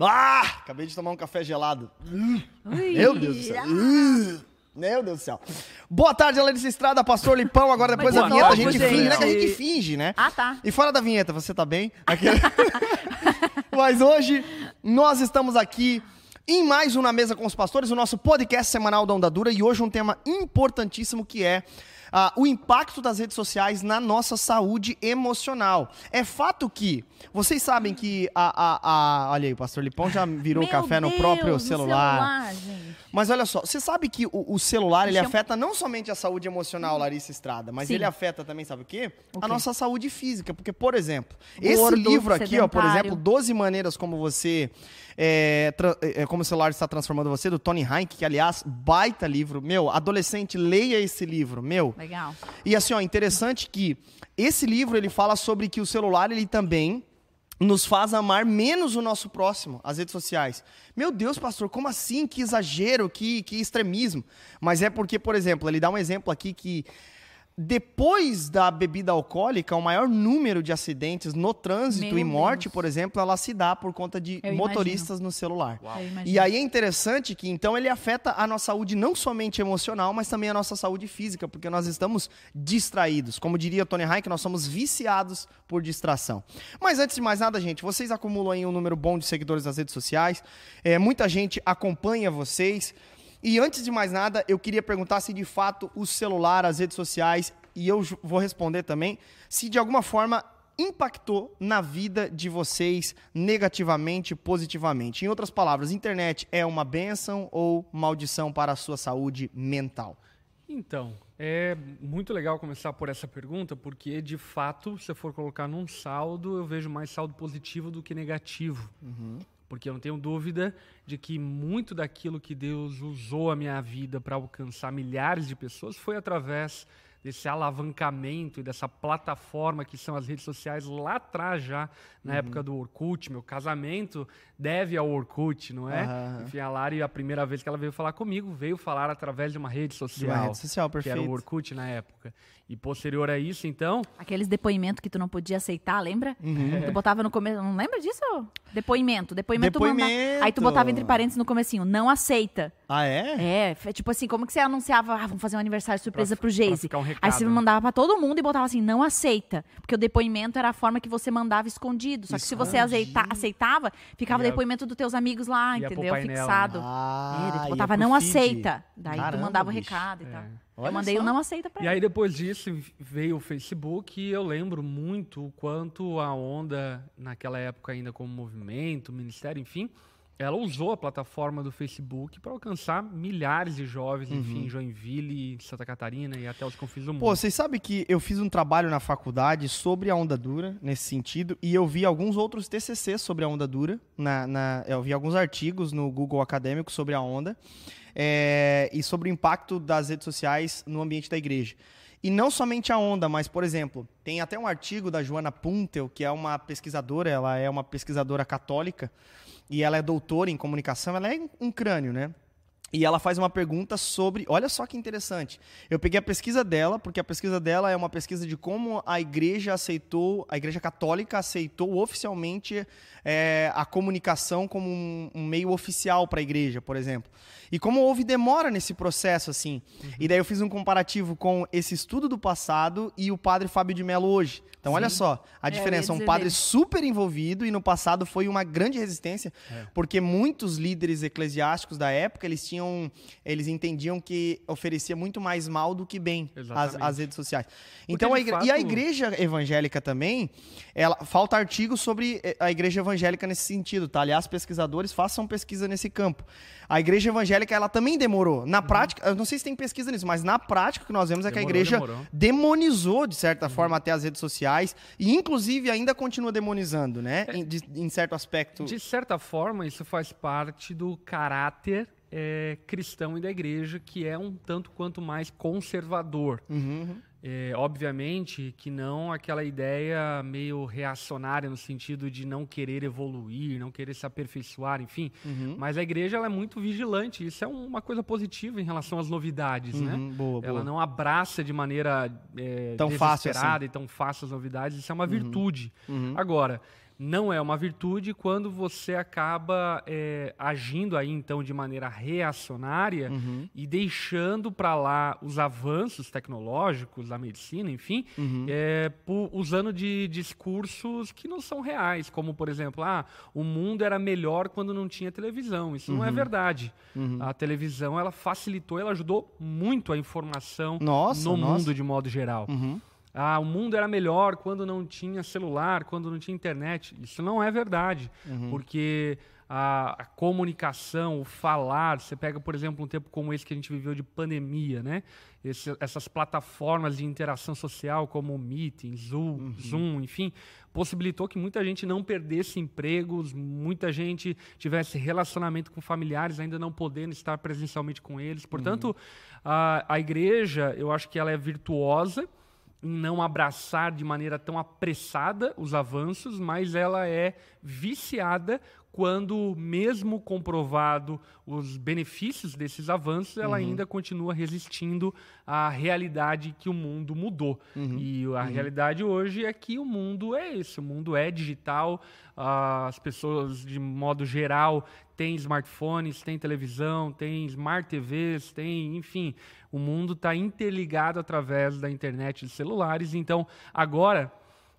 Ah! Acabei de tomar um café gelado. Meu Deus do céu. Uh, Meu Deus do céu. Boa tarde, Larissa Estrada, Pastor Lipão. Agora, depois da vinheta, a novo, gente finge, né? Que a gente gente? finge, né? Ah, tá. E fora da vinheta, você tá bem? Aquele- Mas hoje, nós estamos aqui em mais um Na Mesa com os Pastores, o nosso podcast semanal da Onda Dura. E hoje um tema importantíssimo que é ah, o impacto das redes sociais na nossa saúde emocional. É fato que, vocês sabem que a... a- a- olha aí, o Pastor Lipão já virou Meu café no Deus, próprio no celular. gente. Mas olha só, você sabe que o, o celular ele Chama- afeta não somente a saúde emocional, Larissa Estrada, mas Sim. ele afeta também, sabe o quê? O A nossa saúde física. Porque, por exemplo, esse Gordo, livro aqui, ó, por exemplo, 12 maneiras como você. É, tra- é, como o celular está transformando você, do Tony Heinck, que, aliás, baita livro. Meu, adolescente, leia esse livro, meu. Legal. E assim, ó, interessante que esse livro ele fala sobre que o celular ele também nos faz amar menos o nosso próximo, as redes sociais. Meu Deus, pastor, como assim? Que exagero, que, que extremismo. Mas é porque, por exemplo, ele dá um exemplo aqui que depois da bebida alcoólica, o maior número de acidentes no trânsito Meu e morte, Deus. por exemplo, ela se dá por conta de Eu motoristas no celular. Imagino. E aí é interessante que então ele afeta a nossa saúde não somente emocional, mas também a nossa saúde física, porque nós estamos distraídos. Como diria Tony Hayek, nós somos viciados por distração. Mas antes de mais nada, gente, vocês acumulam aí um número bom de seguidores nas redes sociais. É, muita gente acompanha vocês. E antes de mais nada, eu queria perguntar se de fato o celular, as redes sociais, e eu vou responder também, se de alguma forma impactou na vida de vocês negativamente, positivamente. Em outras palavras, internet é uma bênção ou maldição para a sua saúde mental? Então, é muito legal começar por essa pergunta, porque de fato, se eu for colocar num saldo, eu vejo mais saldo positivo do que negativo. Porque eu não tenho dúvida de que muito daquilo que Deus usou a minha vida para alcançar milhares de pessoas foi através desse alavancamento e dessa plataforma que são as redes sociais lá atrás já, na época do Orkut. Meu casamento deve ao Orkut, não é? Aham. Enfim, a Lari, a primeira vez que ela veio falar comigo, veio falar através de uma rede De social. uma rede social, Que era perfeito. o Orkut na época. E posterior a isso, então, Aqueles depoimentos que tu não podia aceitar, lembra? Uhum. Tu botava no começo. Não lembra disso? Depoimento. Depoimento, tu manda- Depoimento. Aí tu botava entre parênteses no comecinho, não aceita. Ah, é? É, foi tipo assim, como que você anunciava, ah, vamos fazer um aniversário surpresa Pra- pro pra Geise. ficar um Aí recado, você mandava pra todo mundo e botava assim, não aceita. Porque o depoimento era a forma que você mandava escondido. Só que se você aceita- aceita- aceitava, ficava o Ia- depoimento dos teus amigos lá, ia pro entendeu? painel, né? Fixado. Ah, É, daí tu ia botava pro não feed. aceita. Daí Caramba, tu mandava o bicho. recado e É. tal. Olha eu mandei só. o não aceita pra E ele. aí depois disso veio o Facebook e eu lembro muito o quanto a onda, naquela época ainda como movimento, ministério, enfim, ela usou a plataforma do Facebook para alcançar milhares de jovens, enfim, em Joinville, Santa Catarina e até os confins do mundo. Pô, vocês sabem que eu fiz um trabalho na faculdade sobre a onda dura, nesse sentido, e eu vi alguns outros TCC sobre a onda dura. Na, na- eu vi alguns artigos no Google Acadêmico sobre a onda é, e sobre o impacto das redes sociais no ambiente da igreja. E não somente a onda, mas, por exemplo, tem até um artigo da Joana Puntel, que é uma pesquisadora, ela é uma pesquisadora católica, e ela é doutora em comunicação, ela é um crânio, né? E ela faz uma pergunta sobre. Olha só que interessante. Eu peguei a pesquisa dela, porque a pesquisa dela é uma pesquisa de como a igreja aceitou, a igreja católica aceitou oficialmente é, a comunicação como um, um meio oficial para a igreja, por exemplo. E como houve demora nesse processo, assim. E daí eu fiz um comparativo com esse estudo do passado e o padre Fábio de Mello hoje. Então, olha só a É, diferença. Um dizer padre dele. super envolvido e no passado foi uma grande resistência, É. porque muitos líderes eclesiásticos da época, eles tinham, eles entendiam que oferecia muito mais mal do que bem as, as redes sociais. Então, a igre- fato- e a igreja evangélica também, ela falta artigos sobre eh, a igreja evangélica nesse sentido, tá? Aliás, pesquisadores façam pesquisa nesse campo. A igreja evangélica, ela também demorou. Na prática, eu não sei se tem pesquisa nisso, mas na prática o que nós vemos é que a Demorou, igreja demorou. demonizou, de certa forma, até as redes sociais, e inclusive ainda continua demonizando, né? Em, de- em certo aspecto. De certa forma, isso faz parte do caráter eh, cristão e da igreja, que é um tanto quanto mais conservador. Uhum. É, obviamente que não aquela ideia meio reacionária no sentido de não querer evoluir, não querer se aperfeiçoar, enfim. Uhum. Mas a igreja ela é muito vigilante. Isso é uma coisa positiva em relação às novidades, né? Uhum, boa, Ela boa. não abraça de maneira é, Tão fácil desesperada e tão fácil as novidades. Isso é uma virtude. Uhum. Agora, não é uma virtude quando você acaba é, agindo aí então de maneira reacionária Uhum. e deixando para lá os avanços tecnológicos da medicina, enfim, Uhum. é, pu- usando de discursos que não são reais, como por exemplo, ah, o mundo era melhor quando não tinha televisão. Isso Uhum. não é verdade. A televisão ela facilitou, ela ajudou muito a informação Nossa, no nossa. mundo de modo geral. Uhum. Ah, o mundo era melhor quando não tinha celular, quando não tinha internet. Isso não é verdade, Uhum. porque a, a comunicação, o falar, você pega, por exemplo, um tempo como esse que a gente viveu de pandemia, né? Esse- essas plataformas de interação social como o Meeting, Zoom, Uhum. Zoom, enfim, possibilitou que muita gente não perdesse empregos, muita gente tivesse relacionamento com familiares, ainda não podendo estar presencialmente com eles. Portanto, a, a igreja, eu acho que ela é virtuosa em não abraçar de maneira tão apressada os avanços, mas ela é viciada quando, mesmo comprovado os benefícios desses avanços, ela ainda continua resistindo à realidade que o mundo mudou. E a realidade hoje é que o mundo é esse, o mundo é digital, as pessoas, de modo geral, têm smartphones, têm televisão, têm smart TVs, têm, enfim, o mundo está interligado através da internet e celulares. Então, agora,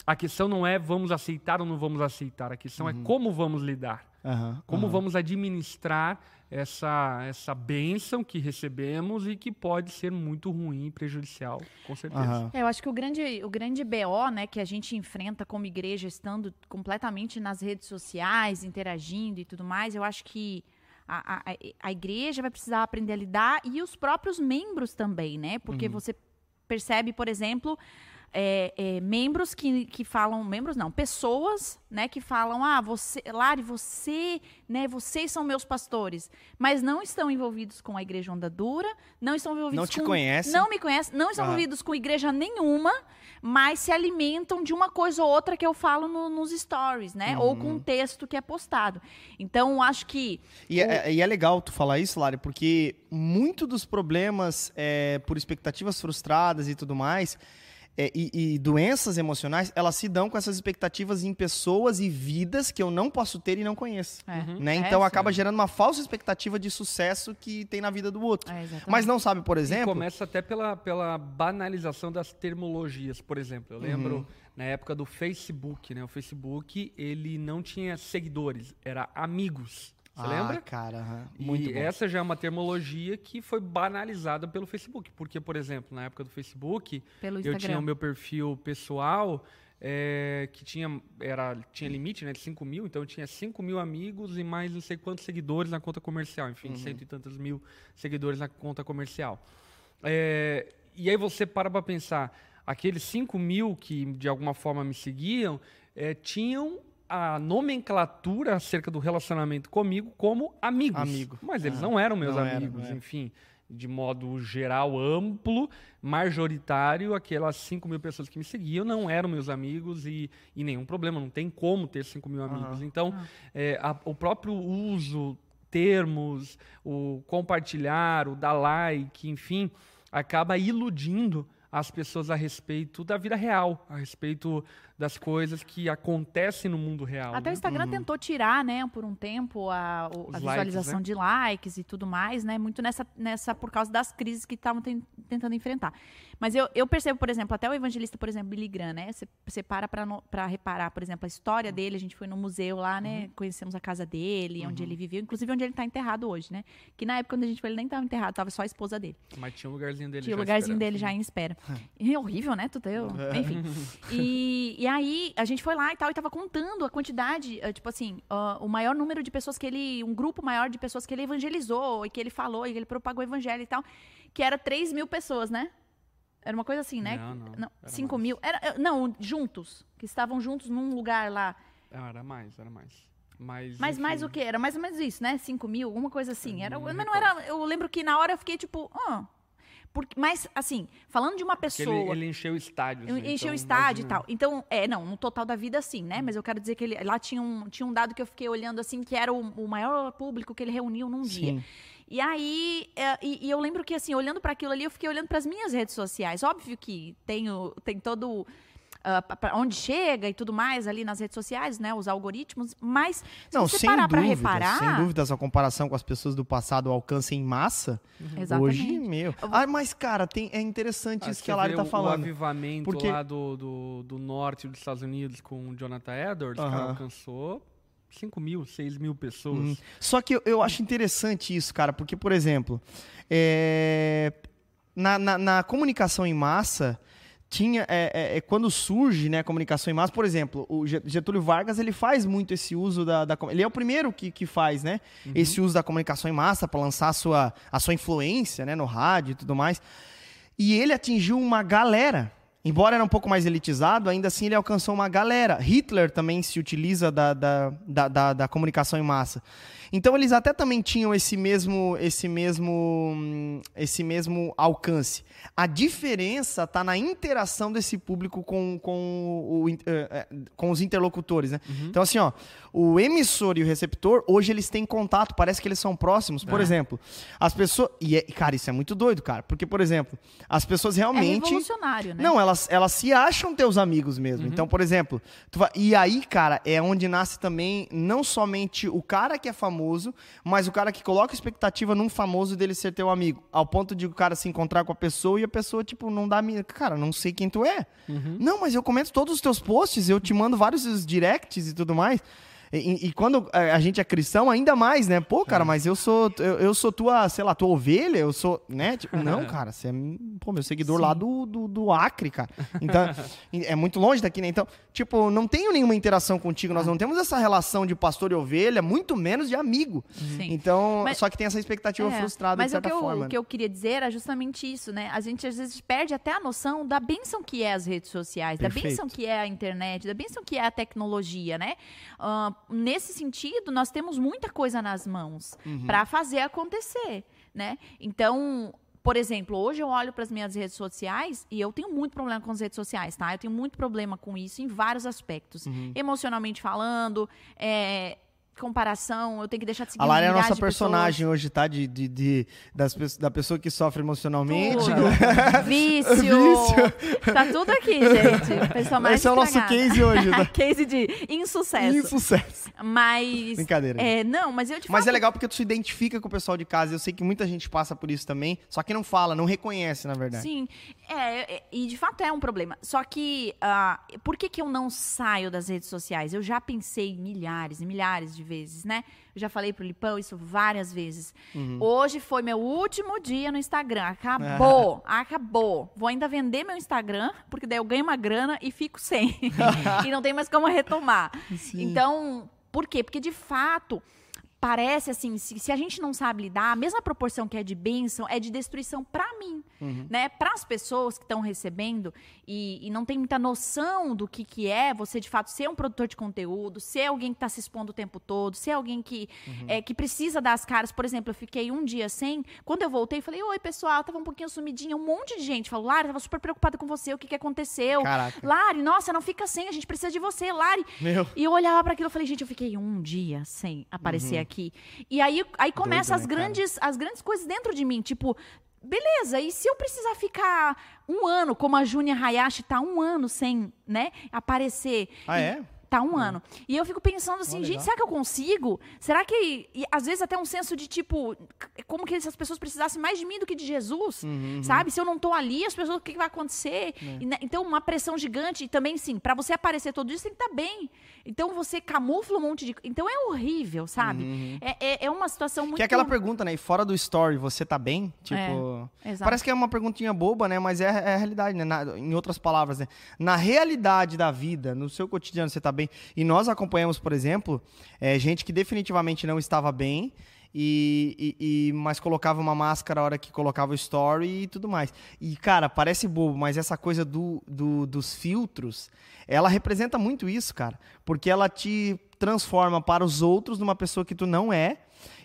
a questão não é vamos aceitar ou não vamos aceitar, a questão é como vamos lidar. Aham, Como aham. vamos administrar essa, essa bênção que recebemos e que pode ser muito ruim e prejudicial, com certeza. Aham. É, eu acho que o grande, o grande BO, né, que a gente enfrenta como igreja, estando completamente nas redes sociais, interagindo e tudo mais, eu acho que a, a, a igreja vai precisar aprender a lidar e os próprios membros também, né? Porque você percebe, por exemplo, é, é, membros que, que falam, membros não, pessoas, né, que falam, ah, você, Lari, você, né, vocês são meus pastores, mas não estão envolvidos com a igreja Onda Dura, não estão envolvidos Não te com, conhecem. não me conhecem, não estão Aham. envolvidos com igreja nenhuma, mas se alimentam de uma coisa ou outra que eu falo no- nos stories, né, ou com um texto que é postado. Então, acho que E é, e é legal tu falar isso, Lari, porque muito dos problemas é, por expectativas frustradas e tudo mais, é, e, e doenças emocionais, elas se dão com essas expectativas em pessoas e vidas que eu não posso ter e não conheço. é, Né? é, Então sim. acaba gerando uma falsa expectativa de sucesso que tem na vida do outro. É. Mas não sabe, por E exemplo. começa até pela, pela banalização das termologias, por exemplo. Eu lembro Uhum. na época do Facebook, né? O Facebook, ele não tinha seguidores, era amigos. Você ah, lembra? cara, E muito bom. essa já é uma termologia que foi banalizada pelo Facebook. Porque, por exemplo, na época do Facebook, pelo eu tinha o meu perfil pessoal é, que tinha, era, tinha limite né, de 5 mil, então eu tinha 5 mil amigos e mais não sei quantos seguidores na conta comercial. Enfim, cento e tantos mil seguidores na conta comercial. É, e aí você para para pensar, aqueles 5 mil que de alguma forma me seguiam, é, tinham a nomenclatura acerca do relacionamento comigo como amigos. Amigo. Mas eles Ah, não eram meus não amigos, era. enfim. De modo geral, amplo, majoritário, aquelas 5 mil pessoas que me seguiam não eram meus amigos e, e nenhum problema, não tem como ter 5 mil amigos. Aham. Então, é, a- o próprio uso, termos, o compartilhar, o dar like, enfim, acaba iludindo as pessoas a respeito da vida real, a respeito das coisas que acontecem no mundo real. Até o né? Instagram tentou tirar, né, por um tempo, a, o- a likes, visualização né? de likes e tudo mais, né? Muito nessa, nessa por causa das crises que estavam ten- tentando enfrentar. Mas eu, eu percebo, por exemplo, até o evangelista, por exemplo, Billy Graham, né? Você, para pra reparar, por exemplo, a história dele. A gente foi no museu lá, né? Uhum. Conhecemos a casa dele, onde ele viveu, inclusive onde ele tá enterrado hoje, né? Que na época quando a gente foi, ele nem tava enterrado, tava só a esposa dele. Mas tinha um lugarzinho dele Tinha o já lugarzinho esperando. dele já em espera. E é horrível, né? Tu teu, enfim. E, e aí, a gente foi lá e tal, e tava contando a quantidade, eh, tipo assim, ah, o maior número de pessoas que ele. Um grupo maior de pessoas que ele evangelizou, e que ele falou, e que ele propagou o evangelho e tal, que era 3 mil pessoas, né? Era uma coisa assim, né? Não, não, era 5 mais. mil. Era, eh, não, juntos. Que estavam juntos num lugar lá. Era mais, era mais. Mas, Mas mais enfim, o quê? Era mais ou menos isso, né? 5 mil, alguma coisa assim. Era, não mas não era. Eu lembro que na hora eu fiquei tipo. Ah, porque, mas, assim, falando de uma pessoa. Ele, ele encheu o estádio. assim, Encheu então, o estádio e imagina. tal. Então, é, não, no total da vida, sim, né? Mas eu quero dizer que ele, lá tinha um, tinha um dado que eu fiquei olhando, assim, que era o, o maior público que ele reuniu num dia. Sim. E aí, é, e, e eu lembro que, assim, olhando para aquilo ali, eu fiquei olhando para as minhas redes sociais. Óbvio que tenho, tem todo ah, onde chega e tudo mais ali nas redes sociais, né? Os algoritmos. Mas se Não, você sem parar dúvidas, reparar. sem dúvidas, a comparação com as pessoas do passado, o alcance em massa, Exatamente. hoje, meu... Ah, mas, cara, tem, é interessante Ah, isso que a Lari tá o- O falando. avivamento Porque- lá do, do, do norte dos Estados Unidos com o Jonathan Edwards, cara, Aham. alcançou 5 mil, 6 mil pessoas. Uhum. Só que eu, eu acho interessante isso, cara, porque, por exemplo, é, na, na- na comunicação em massa, tinha é, é, é, quando surge né, a comunicação em massa, por exemplo, o Ge- Getúlio Vargas ele faz muito esse uso da, da ele é o primeiro que, que faz, né, esse uso da comunicação em massa para lançar a sua, a sua influência, né, no rádio e tudo mais. E ele atingiu uma galera. Embora era um pouco mais elitizado, ainda assim ele alcançou uma galera. Hitler também se utiliza da, da, da, da- da comunicação em massa. Então eles até também tinham esse mesmo, esse mesmo, esse mesmo alcance. A diferença está na interação desse público com, com, o eh, eh, com os interlocutores, né? Então assim, ó, o emissor e o receptor hoje eles têm contato, parece que eles são próximos. Por É. exemplo, as pessoas e é- cara isso é muito doido, cara, porque por exemplo, as pessoas É realmente revolucionário, né? não, elas, elas se acham teus amigos mesmo. Então, por exemplo, tu vai- e aí, cara, é onde nasce também não somente o cara que é famoso, mas o cara que coloca expectativa num famoso dele ser teu amigo. Ao ponto de o cara se encontrar com a pessoa e a pessoa, tipo, não dá. Cara, não sei quem tu é. Não, mas eu comento todos os teus posts, eu te mando vários directs e tudo mais. E, e- quando a a gente é cristão, ainda mais, né? Pô, cara, mas eu sou, eu, eu sou tua, sei lá, tua ovelha, eu sou, né? Tipo, não, cara, você é, pô, meu seguidor lá do, do, do Acre, cara. Então, é muito longe daqui, né? Então, tipo, não tenho nenhuma interação contigo, nós não temos essa relação de pastor e ovelha, muito menos de amigo. Sim. Então, Mas- só que tem essa expectativa É, frustrada, Mas de o que, certa eu, forma. o que eu queria dizer era justamente isso, né? A gente às vezes perde até a noção da benção que é as redes sociais, da Perfeito. benção que é a internet, da benção que é a tecnologia, né? Ah, nesse sentido, nós temos muita coisa nas mãos Uhum. para fazer acontecer, né? Então. Por exemplo, hoje eu olho para as minhas redes sociais e eu tenho muito problema com as redes sociais, tá? Eu tenho muito problema com isso em vários aspectos. Uhum. Emocionalmente falando, é, comparação, eu tenho que deixar de seguir A Lara é a nossa de pessoas. personagem hoje, tá? De, de, de- das, da pessoa que sofre emocionalmente. Vício. Vício. Tá tudo aqui, gente. Pessoa mais Esse é o nosso case hoje, tá? case de insucesso. Insucesso. Mas. Brincadeira. É, não, mas eu de Mas é legal porque tu se identifica com o pessoal de casa. Eu sei que muita gente passa por isso também, só que não fala, não reconhece, na verdade. Sim, é, é, e de fato é um problema. Só que, ah, por que, que eu não saio das redes sociais? Eu já pensei milhares e milhares de vezes, né? Eu já falei pro Lipão isso várias vezes. Uhum. Hoje foi meu último dia no Instagram. Acabou, acabou. Vou ainda vender meu Instagram, porque daí eu ganho uma grana e fico sem. e não tem mais como retomar. Sim. Então, por quê? Porque de fato. Parece assim, se, se a gente não sabe lidar, a mesma proporção que é de bênção é de destruição pra mim, Uhum. né? Para as pessoas que estão recebendo e, e não tem muita noção do que, que é você de fato ser um produtor de conteúdo, ser alguém que está se expondo o tempo todo, ser alguém que, Uhum. é, que precisa dar as caras. Por exemplo, eu fiquei um dia sem. Quando eu voltei, falei: Oi, pessoal, tava um pouquinho sumidinha. Um monte de gente falou: Lari, tava super preocupada com você, o que, que aconteceu? Caraca. Lari, nossa, não fica sem, a gente precisa de você, Lari. Meu. E eu olhava para aquilo e falei, gente, eu fiquei um dia sem aparecer aqui. E aí, aí começam as né, cara? grandes, as grandes coisas dentro de mim, tipo, beleza, e se eu precisar ficar um ano, como a Júnia Hayashi tá um ano sem, né, aparecer. Ah, E- é? Tá um ano. E eu fico pensando assim, gente, será que eu consigo? Será que. E às vezes até um senso de tipo, como que essas pessoas precisassem mais de mim do que de Jesus? Uhum, Sabe? Se eu não tô ali, as pessoas, o que, que vai acontecer? É. E, né, então, uma pressão gigante. E também, sim, pra você aparecer todo você tem que estar bem. Então, você camufla um monte de. Então, é horrível, sabe? É, é, é uma situação muito. Uhum. Que é aquela pergunta, né? E fora do story, você tá bem? Tipo. Exato. Parece que é uma perguntinha boba, né? Mas é, é a realidade, né? Na- em outras palavras, né? Na realidade da vida, no seu cotidiano, você tá bem. E nós acompanhamos, por exemplo, é, gente que definitivamente não estava bem. E, e- e- mas colocava uma máscara a hora que colocava o story e tudo mais. E, cara, parece bobo, mas essa coisa do, do- dos filtros, ela representa muito isso, cara. Porque ela te transforma para os outros numa pessoa que tu não é.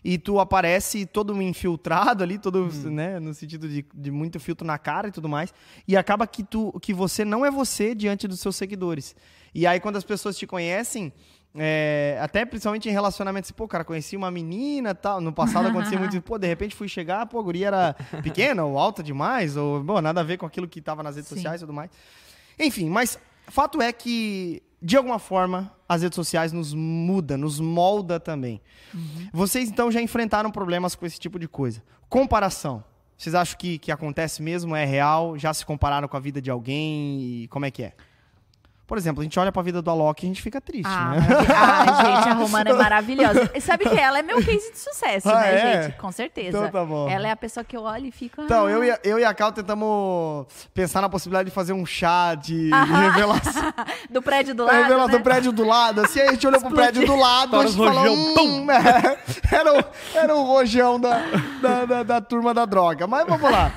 E tu aparece todo infiltrado ali, todo, né, no sentido de, de muito filtro na cara e tudo mais. E acaba que, tu, que você não é você diante dos seus seguidores. E aí, quando as pessoas te conhecem, é, até principalmente em relacionamentos, pô, cara, conheci uma menina e tal. No passado acontecia muito, pô, de repente fui chegar, pô, a guria era pequena ou alta demais, ou, bom, nada a ver com aquilo que tava nas redes Sim. sociais e tudo mais. Enfim, mas Fato é que, de alguma forma, as redes sociais nos muda, nos molda também. Uhum. Vocês, então, já enfrentaram problemas com esse tipo de coisa. Comparação. Vocês acham que, que acontece mesmo? É real? Já se compararam com a vida de alguém? E como é que é? Por exemplo, a gente olha pra vida do Alok e a gente fica triste, Ah, né? ah, gente, a Romana é maravilhosa. E sabe que ela é meu case de sucesso, Ah, né, é? gente? Com certeza. Então tá bom. Ela é a pessoa que eu olho e fico. Então, ah, eu e, a- eu e a Cal tentamos pensar na possibilidade de fazer um chá de, Aham. revelação. Do prédio do É, lado. revelação né? do prédio do lado. Assim, a gente olhou pro prédio do lado, a gente falou, hum, é, era, o, era o rojão da, da, da- da turma da droga. Mas vamos lá.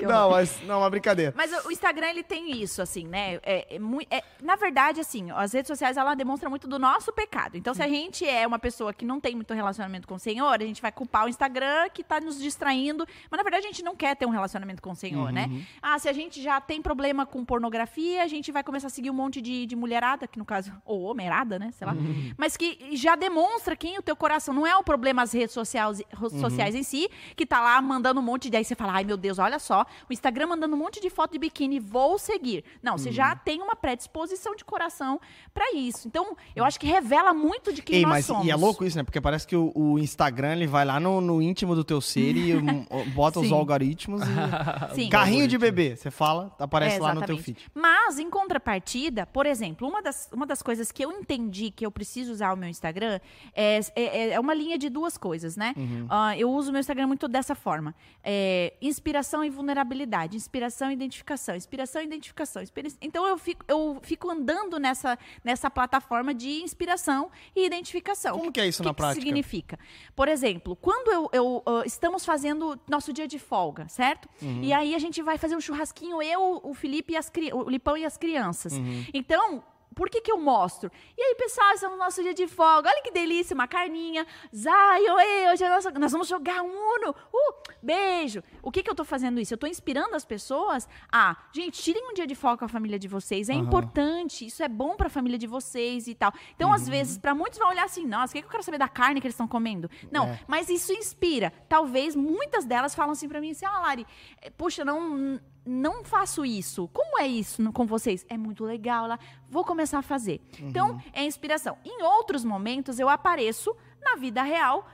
Não, mas, não, uma brincadeira. Mas o Instagram, ele tem isso, assim, né? É, é é- na verdade, assim, as redes sociais, ela demonstra muito do nosso pecado. Então, se a gente é uma pessoa que não tem muito relacionamento com o Senhor, a gente vai culpar o Instagram que tá nos distraindo. Mas, na verdade, a gente não quer ter um relacionamento com o Senhor, né? Ah, se a gente já tem problema com pornografia, a gente vai começar a seguir um monte de, de mulherada, que no caso, ou homerada, né? Sei lá. Mas que já demonstra quem o teu coração. Não é o problema as redes sociais, sociais em si, que tá lá mandando um monte de. Aí você fala, ai meu Deus, olha só, o Instagram mandando um monte de foto de biquíni, vou seguir. Não, você já tem uma predisposição de coração pra isso. Então, eu acho que revela muito de quem Ei, nós mas somos. e é louco isso, né? Porque parece que o, o Instagram ele vai lá no, no íntimo do teu ser e bota os algoritmos e. Sim. Carrinho de bebê, você fala, aparece É, lá no teu feed. Mas, em contrapartida, por exemplo, uma das, uma das coisas que eu entendi que eu preciso usar o meu Instagram é, é, é uma linha de duas coisas, né? Uhum. Ah, eu uso o meu Instagram muito dessa forma. É, inspiração e vulnerabilidade. Inspiração e identificação. Inspiração e identificação. inspira- Então, eu fico, eu fico andando nessa, nessa plataforma de inspiração e identificação. Como que é isso na que prática? significa? Por exemplo, quando eu, eu, ah, estamos fazendo nosso dia de folga, certo? Uhum. E aí a gente vai fazer um churrasquinho, eu, o Felipe e as o Lipão e as crianças. Uhum. Então, por que que eu mostro? E aí, pessoal, estamos no nosso dia de folga. Olha que delícia, uma carninha. Zai, oi, hoje é nossa, nós vamos jogar um Uno. Uh, beijo. O que que eu tô fazendo isso? Eu tô inspirando as pessoas a, gente, tirem um dia de folga com a família de vocês. É Aham. importante, isso é bom pra família de vocês e tal. Então, às vezes, pra muitos vão olhar assim, nossa, o que, que eu quero saber da carne que eles estão comendo? Não, É. mas isso inspira. Talvez muitas delas falam assim pra mim, assim, ah, Lari, eh, puxa, não, não faço isso. Como é isso com vocês? É muito legal lá. Vou começar a fazer. Uhum. Então, é inspiração. Em outros momentos, eu apareço na vida real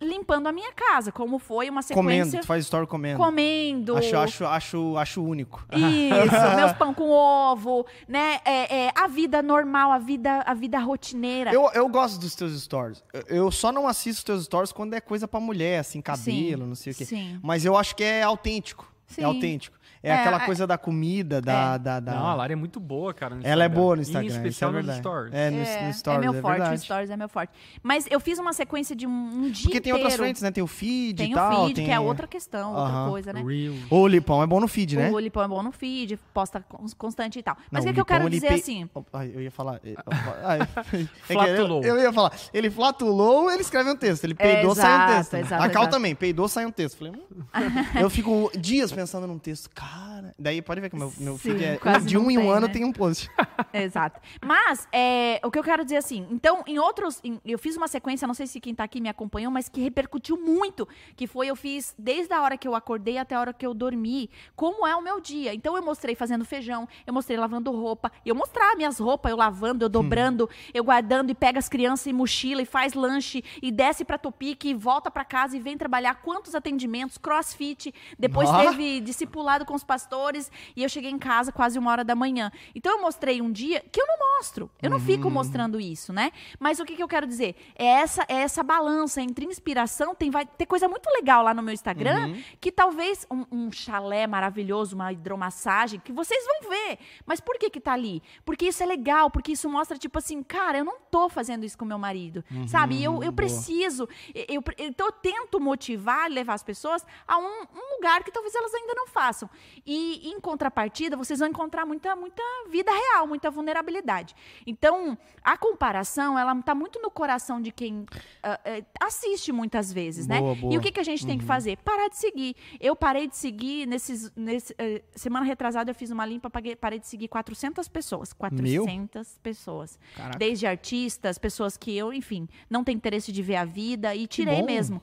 limpando a minha casa, como foi uma Comendo, sequência tu faz story comendo. comendo. Acho, acho, acho, acho único. Isso, meus pão com ovo, né? É, é, a vida normal, a vida, a vida rotineira. Eu, eu gosto dos teus stories. Eu, eu só não assisto os teus stories quando é coisa pra mulher, assim, cabelo, Sim, não sei o quê. sim. Mas eu acho que é autêntico. Sim. É autêntico. É, É, aquela é- coisa da comida, da. da, da- Não, a Lari é muito boa, cara. no Ela é boa no Em Instagram. isso especial é nos verdade. stories. É, no, é, no stories, é meu é forte, o verdade. stories é meu forte. Mas eu fiz uma sequência de um, um dia Porque tem outras inteiro. frentes, né? Tem o feed Tem e o tal. feed, tem... que é outra questão, outra Aham. coisa, né? Real. O Lipão é bom no feed, né? O Lipão é bom no feed, posta cons- constante e tal. Mas Não, o que, que eu quero dizer pe- assim? Ai, eu ia falar. é Flatulou. Eu, ia falar. Ele flatulou, ele escreve um texto. Ele peidou, sai um Exato, texto. exato, a Cal exato. também, peidou, sai um texto. Falei, hum. eu fico dias pensando num texto. Cara. Daí pode ver que o meu, meu Sim, feed é. de um em um ano né? tem um post. Exato. Mas, é, o que eu quero dizer assim, então, em outros. em- eu fiz uma sequência, não sei se quem tá aqui me acompanhou, mas que repercutiu muito. Que foi, eu fiz desde a hora que eu acordei até a hora que eu dormi, como é o meu dia. Então, eu mostrei fazendo feijão, eu mostrei lavando roupa, eu mostrar minhas roupas, eu lavando, eu dobrando, eu guardando e pega as crianças em mochila e faz lanche e desce pra Topic e volta pra casa e vem trabalhar quantos atendimentos, crossfit. Depois Ó. teve discipulado com os pastores e eu cheguei em casa quase uma hora da manhã. Então eu mostrei um dia que eu não mostro. Eu não fico mostrando isso, né? Mas o que, que eu quero dizer? É essa, é essa balança entre inspiração. Tem, vai ter coisa muito legal lá no meu Instagram que talvez um, um chalé maravilhoso, uma hidromassagem, que vocês vão ver. Mas por que que tá ali? Porque isso é legal, porque isso mostra, tipo assim, cara, eu não tô fazendo isso com meu marido, sabe? E Eu, eu preciso. Eu, eu- então eu tento motivar, levar as pessoas a um, um lugar que talvez elas ainda não façam. E em contrapartida, vocês vão encontrar muita, muita vida real, muita vulnerabilidade. Então, a comparação, ela tá muito no coração de quem eh, assiste muitas vezes, né? Boa, boa. E o que, que a gente tem que fazer? Parar de seguir. Eu parei de seguir nesses. Nesse, eh, semana retrasada eu fiz uma limpa, paguei- parei de seguir 400 pessoas. 400 pessoas. Caraca. Desde artistas, pessoas que eu, enfim, não tem interesse de ver a vida e tirei mesmo.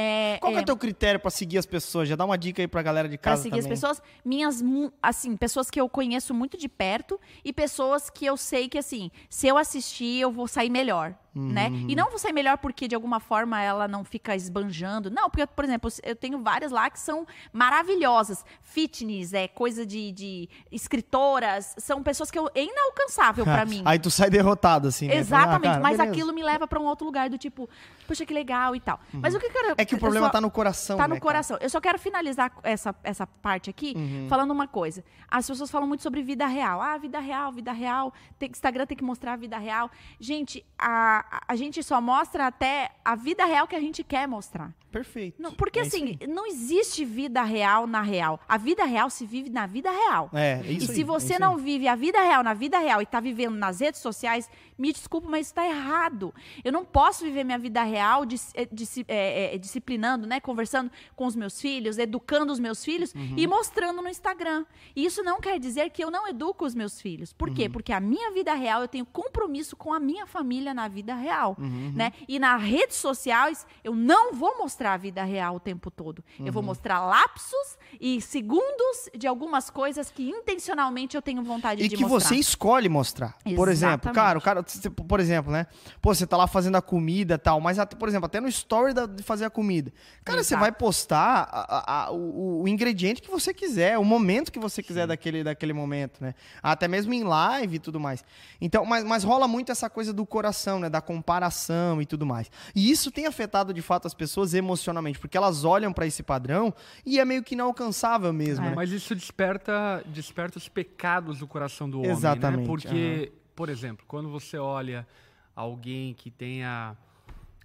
É, Qual é é, o teu critério pra seguir as pessoas? Já dá uma dica aí pra galera de Pra casa seguir também. as pessoas, minhas, assim, pessoas que eu conheço muito de perto e pessoas que eu sei que, assim, se eu assistir, eu vou sair melhor, né? Uhum. E não vou sair melhor porque, de alguma forma, ela não fica esbanjando. Não, porque, por exemplo, eu tenho várias lá que são maravilhosas. Fitness, é coisa de, de escritoras, são pessoas que eu, é inalcançável pra mim. Aí tu sai derrotado, assim, né? Exatamente, Ah, cara, mas beleza. aquilo me leva pra um outro lugar do tipo, poxa, que legal e tal. Mas o que eu quero. É que o problema só- tá no coração, Tá né, no cara? coração. Eu só quero finalizar essa, essa parte aqui Uhum. falando uma coisa. As pessoas falam muito sobre vida real. Ah, vida real, vida real. Tem, Instagram tem que mostrar a vida real. Gente, a, a- a gente só mostra até a vida real que a gente quer mostrar. Perfeito. Não, porque É assim, não existe vida real na real. A vida real se vive na vida real. É, é E isso se aí, é você isso não aí. vive a vida real na vida real e tá vivendo nas redes sociais, me desculpa, mas isso tá errado. Eu não posso viver minha vida real dis- eh, disci- eh, eh, disciplinando, né? Conversando com os meus filhos, educando os meus filhos Uhum. e mostrando no Instagram. E isso não quer dizer que eu não educo os meus filhos. Por Uhum. quê? Porque a minha vida real, eu tenho compromisso com a minha família na vida real, Uhum, né? E nas redes sociais, eu não vou mostrar a vida real o tempo todo. Eu Uhum. vou mostrar lapsos e segundos de algumas coisas que intencionalmente eu tenho vontade E de que mostrar. você escolhe mostrar. Por exemplo, Exatamente. cara, o cara, você- por exemplo, né? Pô, você tá lá fazendo a comida e tal, mas, por exemplo, até no story da- de fazer a comida. Cara, você Exato. vai postar a- a- o, o ingrediente que você quiser, o momento que você quiser daquele, daquele momento, né? Até mesmo em live e tudo mais. Então, mas, mas rola muito essa coisa do coração, né? Da comparação e tudo mais. E isso tem afetado, de fato, as pessoas emocionalmente, porque elas olham pra esse padrão e é meio que inalcançável mesmo, É. né? Mas isso desperta, desperta os pecados do coração do homem, Exatamente, né? Porque, por exemplo, quando você olha alguém que tenha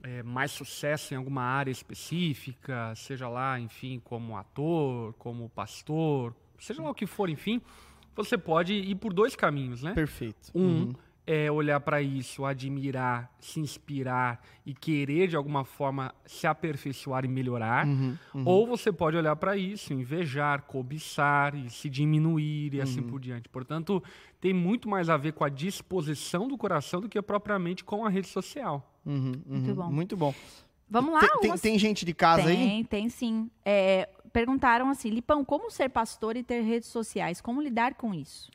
é, mais sucesso em alguma área específica, seja lá, enfim, como ator, como pastor, seja lá o que for, enfim, você pode ir por dois caminhos, né? Perfeito. Um é olhar para isso, admirar, se inspirar e querer de alguma forma se aperfeiçoar e melhorar. Uhum, Ou você pode olhar para isso, invejar, cobiçar e se diminuir e assim Uhum. por diante. Portanto, tem muito mais a ver com a disposição do coração do que propriamente com a rede social. Uhum, Muito uhum. bom. Muito bom. Vamos lá? Tem, tem, tem gente de casa aí? tem, tem sim. É, perguntaram assim, Lipão, como ser pastor e ter redes sociais? Como lidar com isso?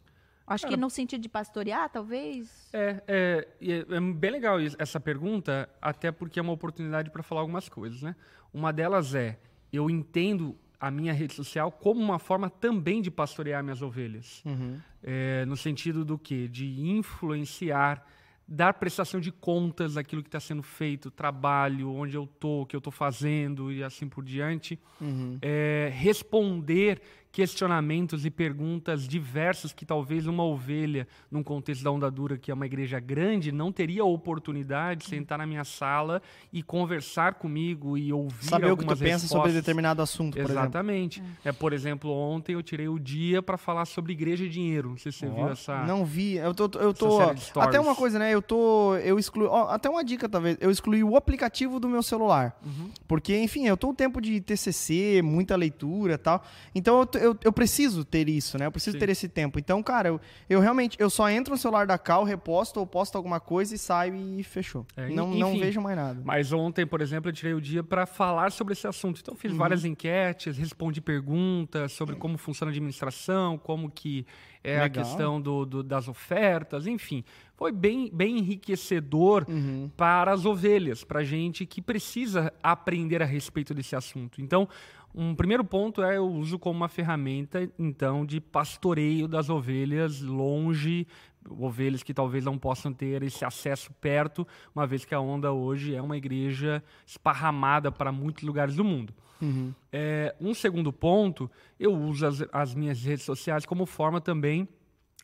Acho que Cara, no sentido de pastorear, talvez. É, é, é, é bem legal isso- essa pergunta, até porque é uma oportunidade para falar algumas coisas, né? Uma delas é, eu entendo a minha rede social como uma forma também de pastorear minhas ovelhas. Uhum. É, no sentido do quê? De influenciar, dar prestação de contas daquilo que está sendo feito, trabalho, onde eu tô, o que eu estou fazendo e assim por diante. Uhum. É, responder questionamentos e perguntas diversas que talvez uma ovelha, num contexto da onda dura, que é uma igreja grande, não teria a oportunidade de sentar na minha sala e conversar comigo e ouvir Saber o que tu algumas pensa sobre respostas. determinado assunto, por exemplo. Exatamente. É. por exemplo, ontem eu tirei o dia para falar sobre igreja e dinheiro. Não sei se você viu Ó, essa. Não vi. Eu tô. Eu tô até uma coisa, né? Eu tô. Eu excluí. ó, até uma dica, talvez. Eu excluí o aplicativo do meu celular. Uhum. Porque, enfim, eu tô um tempo de TCC, muita leitura e tal. Então eu, eu, eu preciso ter isso, né? Eu preciso Sim. ter esse tempo. Então, cara, eu, eu realmente. Eu só entro no celular da Cal, reposto ou posto alguma coisa e saio e fechou. É, não, enfim. não vejo mais nada. Mas ontem, por exemplo, eu tirei o dia para falar sobre esse assunto. Então, eu Uhum. fiz várias enquetes, respondi perguntas sobre como funciona a administração, como que é a Legal. questão do, do- das ofertas, enfim. Foi bem, bem enriquecedor Uhum. para as ovelhas, para gente que precisa aprender a respeito desse assunto. Então, um primeiro ponto é eu uso como uma ferramenta, então, de pastoreio das ovelhas longe, ovelhas que talvez não possam ter esse acesso perto, uma vez que a Onda hoje é uma igreja esparramada para muitos lugares do mundo. Uhum. É, um segundo ponto, eu uso as, as minhas redes sociais como forma também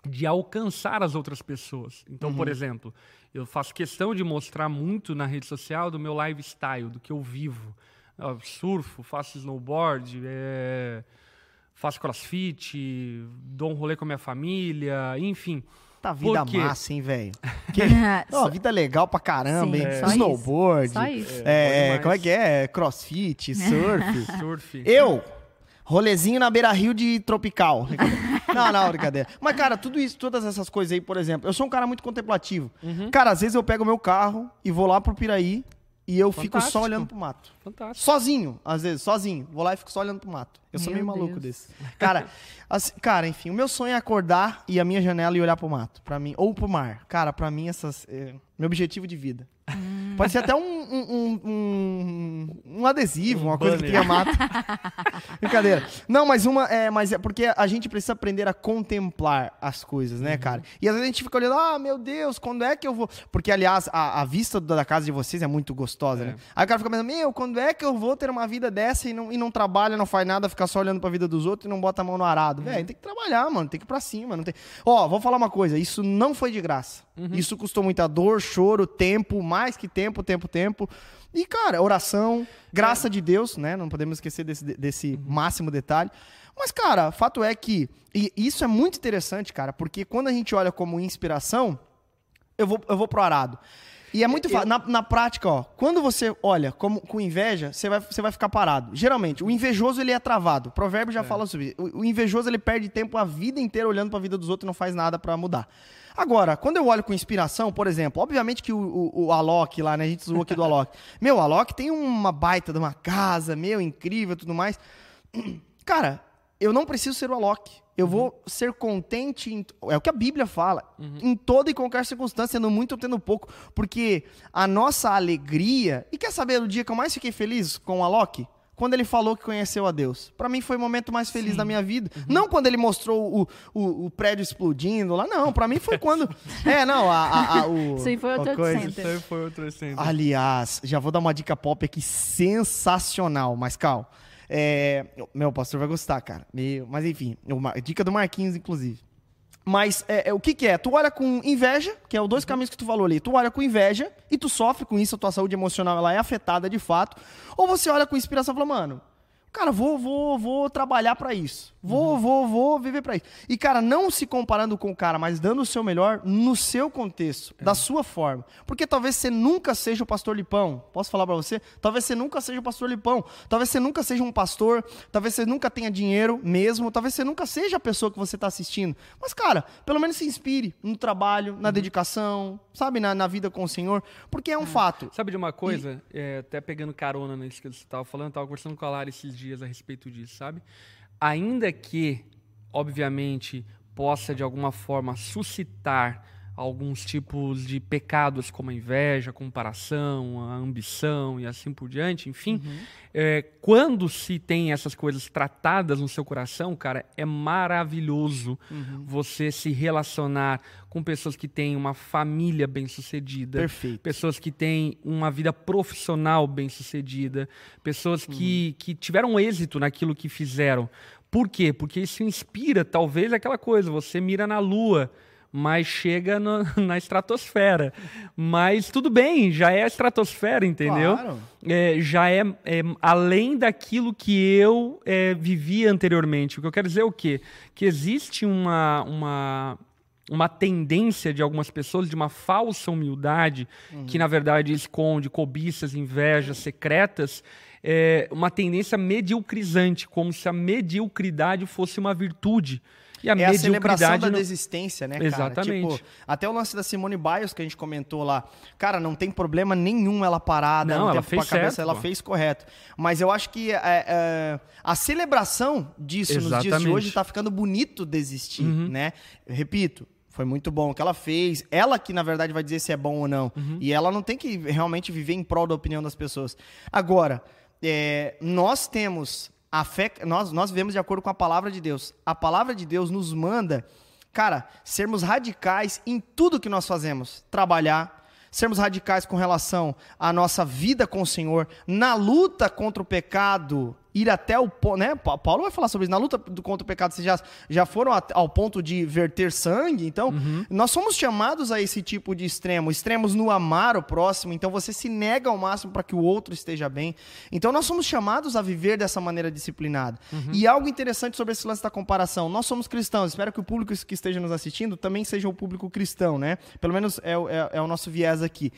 de alcançar as outras pessoas. Então, por exemplo, eu faço questão de mostrar muito na rede social do meu lifestyle, do que eu vivo. Eu surfo, faço snowboard, é, faço crossfit, dou um rolê com a minha família, enfim. Tá vida massa, hein, velho? Que... Só- vida legal pra caramba, Sim, hein? só isso. Snowboard. Só isso. É, demais. como é que é? Crossfit, surf. Surf. Eu, rolezinho na beira rio de tropical. não, não, brincadeira. Mas, cara, tudo isso, todas essas coisas aí, por exemplo, eu sou um cara muito contemplativo. Cara, às vezes eu pego meu carro e vou lá pro Piraí e eu fico Fantástico. só olhando pro mato. Fantástico. Sozinho, às vezes, sozinho. Vou lá e fico só olhando pro mato. Eu sou Meu meio maluco Deus. desse. Cara, assim, cara, enfim, o meu sonho é acordar e a minha janela e olhar pro mato, para mim, ou pro mar. Cara, pra mim essas é, meu objetivo de vida. Pode ser até um, um, um, um- adesivo, Um uma coisa que banner. tenha mato. Brincadeira. Não, mas uma é, mas é porque a gente precisa aprender a contemplar as coisas, né, cara? E às vezes a gente fica olhando, ah, meu Deus, quando é que eu vou? Porque aliás, a, a vista da casa de vocês é muito gostosa, É. né? Aí o cara fica pensando, meu, quando é que eu vou ter uma vida dessa e não, e não trabalha, não faz nada, fica só olhando pra vida dos outros e não bota a mão no arado? Velho, tem que trabalhar, mano, tem que ir pra cima, não tem. Ó, vou falar uma coisa, isso não foi de graça. Isso custou muita dor, choro, tempo, mais que tempo, tempo, tempo. E, cara, oração, graça de Deus, né? Não podemos esquecer desse, desse máximo detalhe. Mas, cara, fato é que. E isso é muito interessante, cara, porque quando a gente olha como inspiração, eu vou, eu vou pro arado. E é muito fácil. Na, na prática, ó, quando você olha como, com inveja, você vai, você vai ficar parado. Geralmente, o invejoso ele é travado. O provérbio já fala sobre isso. O, o invejoso ele perde tempo a vida inteira olhando pra vida dos outros e não faz nada pra mudar. Agora, quando eu olho com inspiração, por exemplo, obviamente que o, o, o Alok lá, né? A gente zoou aqui do Alok. Meu, o Alok tem uma baita de uma casa, meu, incrível e tudo mais. Cara, eu não preciso ser o Alok. Eu vou ser contente, em, é o que a Bíblia fala, em toda e qualquer circunstância, no muito ou tendo pouco, porque a nossa alegria. E quer saber o dia que eu mais fiquei feliz com o Alok? Quando ele falou que conheceu a Deus. Pra mim foi o momento mais feliz da minha vida. Não quando ele mostrou o, o, o prédio explodindo lá, não. Pra mim foi quando. É, não, a. a, a- o, Isso aí foi outro coisa. center. Isso aí foi outro. Aliás, já vou dar uma dica pop aqui sensacional, mas calma. É, meu, o pastor vai gostar, cara. Meu, mas enfim, uma dica do Marquinhos, inclusive. Mas é, é, o que, que é? Tu olha com inveja, que é os dois caminhos que tu falou ali. Tu olha com inveja e tu sofre com isso, a tua saúde emocional ela é afetada de fato. Ou você olha com inspiração e fala, mano, cara, vou, vou, vou trabalhar pra isso. Vou, vou, vou viver pra isso. E, cara, não se comparando com o cara, mas dando o seu melhor no seu contexto, da sua forma. Porque talvez você nunca seja o pastor Lipão. Posso falar pra você? Talvez você nunca seja o pastor Lipão. Talvez você nunca seja um pastor. Talvez você nunca tenha dinheiro mesmo. Talvez você nunca seja a pessoa que você tá assistindo. Mas, cara, pelo menos se inspire no trabalho, na dedicação, sabe? Na, na vida com o Senhor. Porque é um fato. Sabe de uma coisa? É, até pegando carona nisso que você estava falando, estava conversando com a Lara esses dias a respeito disso, sabe? Ainda que, obviamente, possa de alguma forma suscitar alguns tipos de pecados como a inveja, a comparação, a ambição e assim por diante, enfim, é, quando se tem essas coisas tratadas no seu coração, cara, é maravilhoso você se relacionar com pessoas que têm uma família bem-sucedida, Perfeito. pessoas que têm uma vida profissional bem-sucedida, pessoas que, que tiveram êxito naquilo que fizeram. Por quê? Porque isso inspira, talvez, aquela coisa, você mira na lua, mas chega no- na estratosfera. Mas tudo bem, já é a estratosfera, entendeu? Claro. É, já é, é além daquilo que eu é, vivi anteriormente. O que eu quero dizer é o quê? Que existe uma, uma, uma tendência de algumas pessoas de uma falsa humildade que, na verdade, esconde cobiças, invejas secretas. É uma tendência mediocrizante, como se a mediocridade fosse uma virtude. E a É a celebração mediocridade da não- desistência, né, cara? Exatamente. Tipo, até o lance da Simone Biles que a gente comentou lá. Cara, não tem problema nenhum ela parada, Não, ela fez a cabeça, certo, ela fez correto. Mas eu acho que é, é, a celebração disso nos dias de Exatamente. hoje tá ficando bonito desistir, Uhum. né? Repito, foi muito bom o que ela fez. Ela que, na verdade, vai dizer se é bom ou não. Uhum. E ela não tem que realmente viver em prol da opinião das pessoas. Agora, é, nós temos a fé, nós, nós vivemos de acordo com a palavra de Deus. A palavra de Deus nos manda, cara, sermos radicais em tudo que nós fazemos. Trabalhar, sermos radicais com relação à nossa vida com o Senhor, na luta contra o pecado, ir até o ponto, né? Pa- Paulo vai falar sobre isso. Na luta contra o pecado, vocês já, já foram ao ponto de verter sangue. Então, nós somos chamados a esse tipo de extremo. Extremos no amar o próximo. Então, você se nega ao máximo para que o outro esteja bem. Então, nós somos chamados a viver dessa maneira disciplinada. E algo interessante sobre esse lance da comparação. Nós somos cristãos. Espero que o público que esteja nos assistindo também seja o público cristão, né? Pelo menos é, é- é o nosso viés aqui.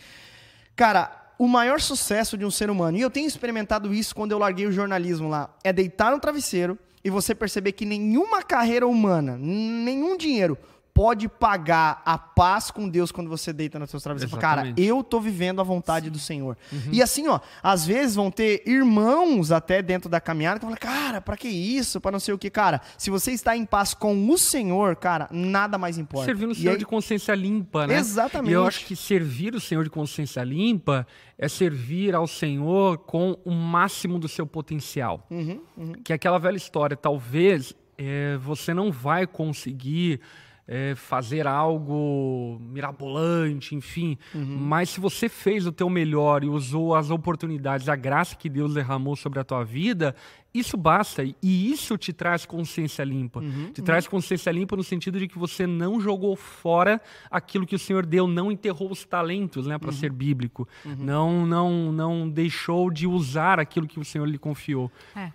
Cara, o maior sucesso de um ser humano, e eu tenho experimentado isso quando eu larguei o jornalismo lá, é deitar no travesseiro e você perceber que nenhuma carreira humana, nenhum dinheiro pode pagar a paz com Deus quando você deita nos seus travesseiros. Você fala, Cara, eu tô vivendo a vontade do Senhor. E assim, ó, às vezes vão ter irmãos até dentro da caminhada que falam, cara, pra que isso? Pra não sei o que. Cara, se você está em paz com o Senhor, cara, nada mais importa. Servir o Senhor aí- de consciência limpa, né? Exatamente. E eu acho que servir o Senhor de consciência limpa é servir ao Senhor com o máximo do seu potencial. Uhum, Que é aquela velha história, talvez eh, você não vai conseguir eh, fazer algo mirabolante, enfim. Uhum. Mas se você fez o teu melhor e usou as oportunidades, a graça que Deus derramou sobre a tua vida, isso basta. E isso te traz consciência limpa. Uhum, te traz consciência limpa no sentido de que você não jogou fora aquilo que o Senhor deu, não enterrou os talentos, né, Uhum. para ser bíblico. Não, não, não deixou de usar aquilo que o Senhor lhe confiou. É.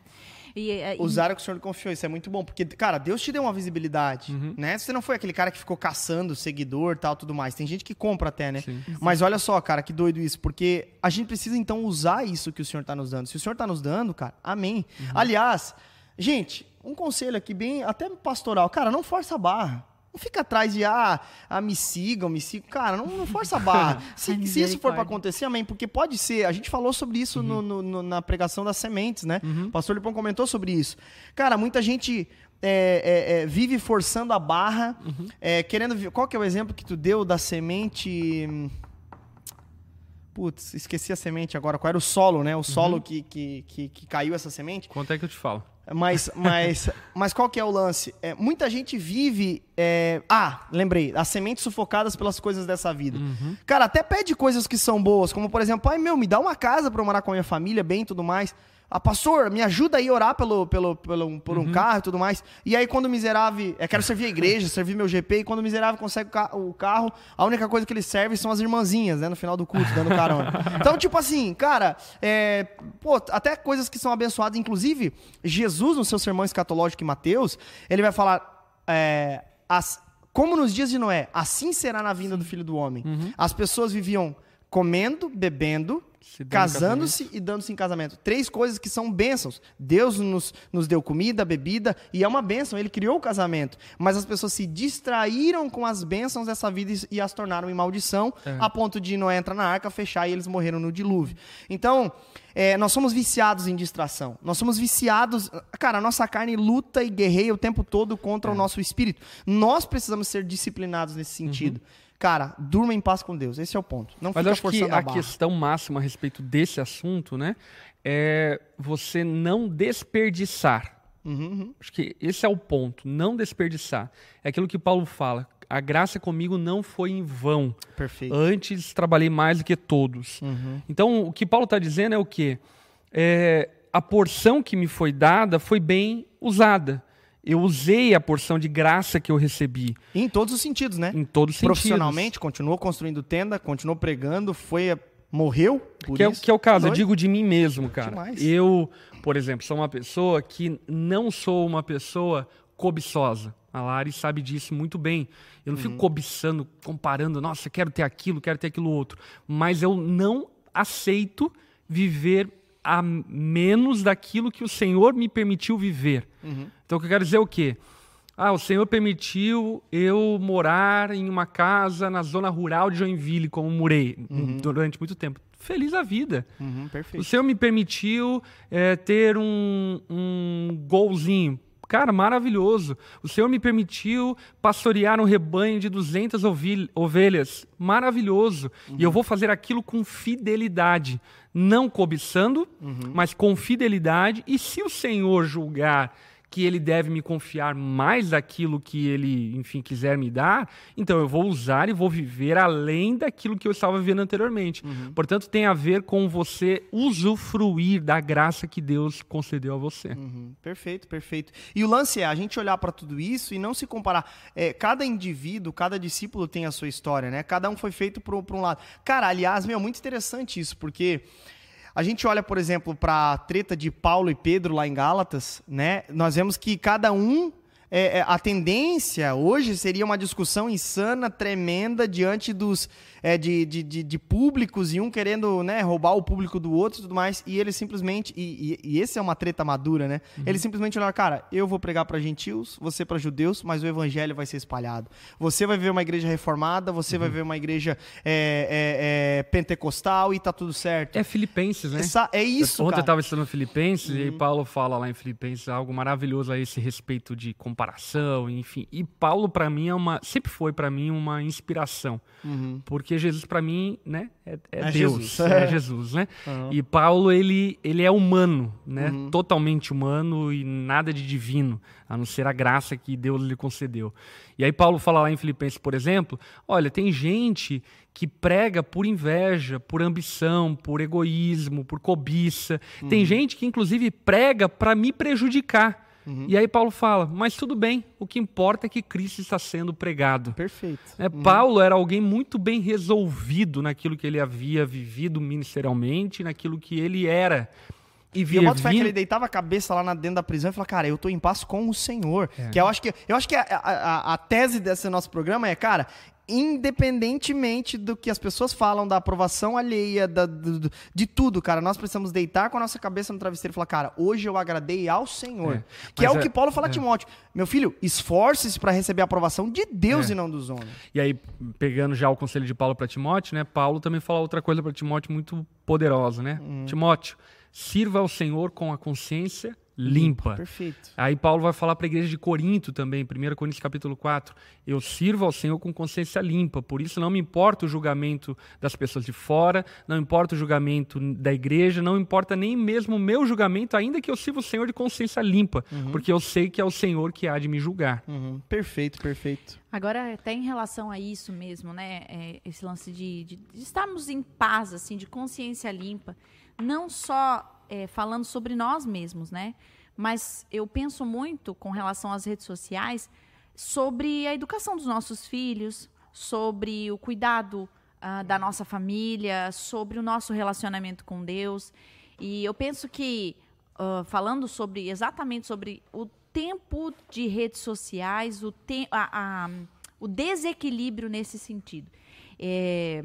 E, e- Usar o que o Senhor lhe confiou, isso é muito bom. Porque, cara, Deus te deu uma visibilidade, Uhum. né? Você não foi aquele cara que ficou caçando seguidor tal, tudo mais. Tem gente que compra até, né? Sim. Mas olha só, cara, que doido isso. Porque a gente precisa, então, usar isso que o Senhor tá nos dando. Se o Senhor tá nos dando, cara, amém. Uhum. Aliás, gente, um conselho aqui bem, até pastoral. Cara, não força a barra. Não fica atrás de, ah, ah me sigam, me sigam. Cara, não, não força a barra. Se, Ai, se isso for pra misericórdia. acontecer, amém. Porque pode ser. A gente falou sobre isso no- no- no- na pregação das sementes, né? O pastor Lipão comentou sobre isso. Cara, muita gente é, é, é, vive forçando a barra, é, querendo. Qual que é o exemplo que tu deu da semente. Putz, esqueci a semente agora. Qual era o solo, né? O solo que, que, que, que caiu essa semente. Quanto é que eu te falo? Mas, mas, mas qual que é o lance? É, muita gente vive. é, Ah, lembrei. As sementes sufocadas pelas coisas dessa vida. Cara, até pede coisas que são boas, como por exemplo, pai meu, me dá uma casa pra eu morar com a minha família, bem e tudo mais. Ah, pastor, me ajuda aí a orar pelo, pelo, pelo, por um carro e tudo mais. E aí, quando o miserável. É, quero servir a igreja, servir meu GP, e quando o miserável consegue o, ca- o carro, a única coisa que ele serve são as irmãzinhas, né? No final do culto, dando carona. Então, tipo assim, cara, é, pô, até coisas que são abençoadas. Inclusive, Jesus, no seu sermão escatológico em Mateus, ele vai falar. é, as- como nos dias de Noé, assim será na vinda do filho do homem. As pessoas viviam comendo, bebendo, casando-se e dando-se em casamento. Três coisas que são bênçãos. Deus nos, nos deu comida, bebida, e é uma bênção. Ele criou o casamento. Mas as pessoas se distraíram com as bênçãos dessa vida e, e as tornaram em maldição, É. a ponto de Noé entrar na arca, fechar e eles morreram no dilúvio. Então, é, nós somos viciados em distração. Nós somos viciados. Cara, a nossa carne luta e guerreia o tempo todo contra É. o nosso espírito. Nós precisamos ser disciplinados nesse sentido. Uhum. Cara, durma em paz com Deus. Esse é o ponto. Não Mas fica acho que forçando a, a questão máxima a respeito desse assunto, né, é você não desperdiçar. Uhum, Acho que esse é o ponto, não desperdiçar. É aquilo que Paulo fala. A graça comigo não foi em vão. Perfeito. Antes trabalhei mais do que todos. Uhum. Então, o que Paulo está dizendo é o quê? É, a porção que me foi dada foi bem usada. Eu usei a porção de graça que eu recebi Em todos os sentidos, né? em todos os sentidos. Profissionalmente, continuou construindo tenda, continuou pregando, foi morreu por Que é, isso. que é o caso, eu digo de mim mesmo, cara. Demais. Eu, por exemplo, sou uma pessoa que não sou uma pessoa cobiçosa. A Lari sabe disso muito bem. Eu não Uhum. fico cobiçando, comparando, nossa, quero ter aquilo, quero ter aquilo outro. Mas eu não aceito viver a menos daquilo que o Senhor me permitiu viver. Uhum. Então, o que eu quero dizer é o quê? Ah, o Senhor permitiu eu morar em uma casa na zona rural de Joinville, como morei durante muito tempo. Feliz a vida. Uhum, O. Senhor me permitiu eh, ter um, um golzinho. Cara, maravilhoso. O Senhor me permitiu pastorear um rebanho de 200 ovil- ovelhas. Maravilhoso. E eu vou fazer aquilo com fidelidade. Não cobiçando, mas com fidelidade. E se o Senhor julgar que ele deve me confiar mais daquilo que ele, enfim, quiser me dar, então eu vou usar e vou viver além daquilo que eu estava vivendo anteriormente. Portanto, tem a ver com você usufruir da graça que Deus concedeu a você. Uhum, perfeito, perfeito. E o lance é a gente olhar para tudo isso e não se comparar. É, cada indivíduo, cada discípulo tem a sua história, né? Cada um foi feito um- por um lado. Cara, aliás, meu, é muito interessante isso, porque a gente olha, por exemplo, para a treta de Paulo e Pedro lá em Gálatas, né? Nós vemos que cada um é, é, a tendência hoje seria uma discussão insana, tremenda, diante dos é, de, de, de, de, públicos e um querendo né, roubar o público do outro e tudo mais. E ele simplesmente. E, e, e esse é uma treta madura, né? Uhum. Ele simplesmente olhar, cara, eu vou pregar para gentios, você para judeus, mas o evangelho vai ser espalhado. Você vai ver uma igreja reformada, você uhum. vai ver uma igreja é, é, é, pentecostal e tá tudo certo. É Filipenses, né? Essa, é isso. Ontem cara. eu estava estudando Filipenses uhum. e Paulo fala lá em Filipenses algo maravilhoso a esse respeito de comparação, enfim. E Paulo, para mim, é uma. Sempre foi para mim uma inspiração. Uhum. Porque Jesus, para mim, né, é, é, é Deus, Jesus. é Jesus, né? Uhum. E Paulo, ele, ele é humano, né? Uhum. Totalmente humano e nada de divino, a não ser a graça que Deus lhe concedeu. E aí Paulo fala lá em Filipenses, por exemplo, olha, tem gente que prega por inveja, por ambição, por egoísmo, por cobiça. Tem uhum. gente que, inclusive, prega para me prejudicar. Uhum. E aí Paulo fala, mas tudo bem, o que importa é que Cristo está sendo pregado. Perfeito. É, uhum. Paulo era alguém muito bem resolvido naquilo que ele havia vivido ministerialmente, naquilo que ele era. E, e eu boto fé que ele deitava a cabeça lá na, dentro da prisão e falava, cara, eu tô em paz com o Senhor. É. Que eu acho que, eu acho que a, a, a, tese desse nosso programa é, cara, independentemente do que as pessoas falam, da aprovação alheia, da, do, de tudo, cara. Nós precisamos deitar com a nossa cabeça no travesseiro e falar, cara, hoje eu agradei ao Senhor. É, que é o é, que Paulo fala a é. Timóteo. Meu filho, esforce-se para receber a aprovação de Deus é. e não dos homens. E aí, pegando já o conselho de Paulo para Timóteo, né? Paulo também fala outra coisa para Timóteo muito poderosa, né? Hum. Timóteo, sirva ao Senhor com a consciência limpa. Perfeito. Aí Paulo vai falar para a igreja de Corinto também, 1 Coríntios capítulo 4. Eu sirvo ao Senhor com consciência limpa, por isso não me importa o julgamento das pessoas de fora, não importa o julgamento da igreja, não importa nem mesmo o meu julgamento, ainda que eu sirva o Senhor de consciência limpa, uhum. porque eu sei que é o Senhor que há de me julgar. Uhum. Perfeito, perfeito. Agora, até em relação a isso mesmo, né, é, esse lance de, de, de estarmos em paz, assim, de consciência limpa, não só é, falando sobre nós mesmos, né? Mas eu penso muito com relação às redes sociais sobre a educação dos nossos filhos, sobre o cuidado uh, da nossa família, sobre o nosso relacionamento com Deus. E eu penso que uh, falando sobre exatamente sobre o tempo de redes sociais, o, te a, a, o desequilíbrio nesse sentido. É,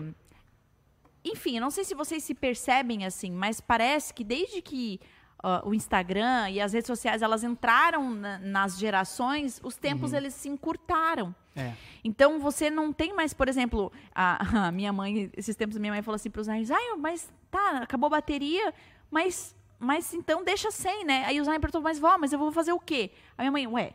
enfim, eu não sei se vocês se percebem assim, mas parece que desde que uh, o Instagram e as redes sociais elas entraram na, nas gerações, os tempos uhum. eles se encurtaram. É. Então você não tem mais, por exemplo, a, a, minha mãe, esses tempos a minha mãe falou assim para os anos, ah, mas tá, acabou a bateria, mas mas então deixa sem, né? Aí o Zayn perguntou, mas vó, mas eu vou fazer o quê? A minha mãe, ué,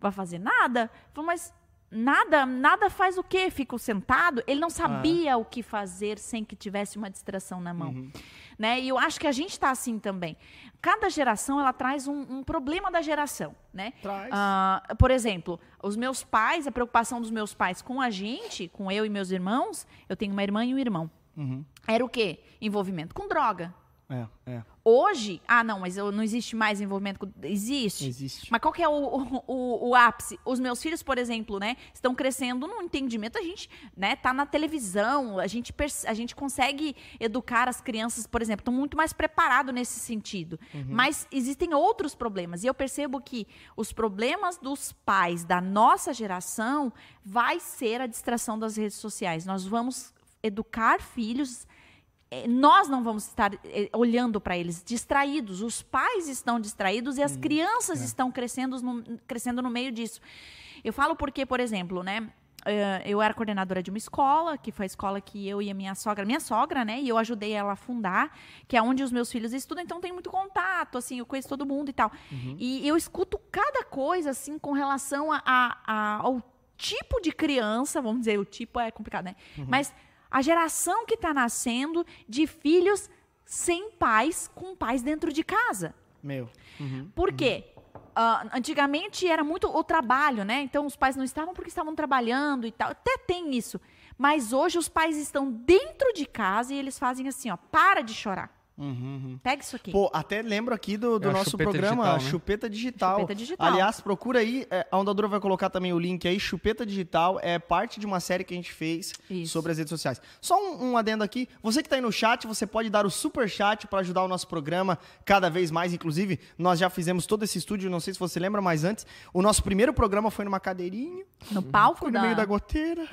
vai fazer nada? Falou, mas nada, nada faz o quê? Fico sentado. Ele não sabia ah. o que fazer sem que tivesse uma distração na mão. Uhum. Né? E eu acho que a gente está assim também. Cada geração ela traz um, um problema da geração, né? Traz. Uh, por exemplo, os meus pais, a preocupação dos meus pais com a gente, com eu e meus irmãos, eu tenho uma irmã e um irmão. Uhum. Era o quê? Envolvimento com droga. É, é. Hoje, ah, não, mas não existe mais envolvimento com. Existe. Existe. Mas qual que é o, o, o, ápice? Os meus filhos, por exemplo, né, estão crescendo no entendimento, a gente, né, tá na televisão, a gente, a gente consegue educar as crianças, por exemplo, estão muito mais preparados nesse sentido. Uhum. Mas existem outros problemas. E eu percebo que os problemas dos pais da nossa geração vai ser a distração das redes sociais. Nós vamos educar filhos nós não vamos estar é, olhando para eles distraídos. Os pais estão distraídos e as hum, crianças é. estão crescendo no, crescendo no meio disso. Eu falo porque, por exemplo, né? Eu era coordenadora de uma escola, que foi a escola que eu e a minha sogra, minha sogra, né? E eu ajudei ela a fundar, que é onde os meus filhos estudam, então tem muito contato, assim, eu conheço todo mundo e tal. Uhum. E eu escuto cada coisa, assim, com relação a, a, a, ao tipo de criança, vamos dizer, o tipo é complicado, né? Uhum. Mas a geração que está nascendo de filhos sem pais, com pais dentro de casa. Meu. Uhum. Por quê? Uhum. Uh, antigamente era muito o trabalho, né? Então os pais não estavam porque estavam trabalhando e tal. Até tem isso. Mas hoje os pais estão dentro de casa e eles fazem assim, ó, para de chorar. Pega isso aqui. Pô, até lembro aqui do, do É nosso chupeta programa digital, né? Chupeta Digital. Chupeta Digital. Aliás, procura aí, é, a Ondadura vai colocar também o link aí, Chupeta Digital, é parte de uma série que a gente fez Isso. sobre as redes sociais. Só um, um adendo aqui, você que tá aí no chat, você pode dar o super chat para ajudar o nosso programa cada vez mais, inclusive, nós já fizemos todo esse estúdio, não sei se você lembra, mas antes, o nosso primeiro programa foi numa cadeirinha, No palco foi no da... meio da goteira.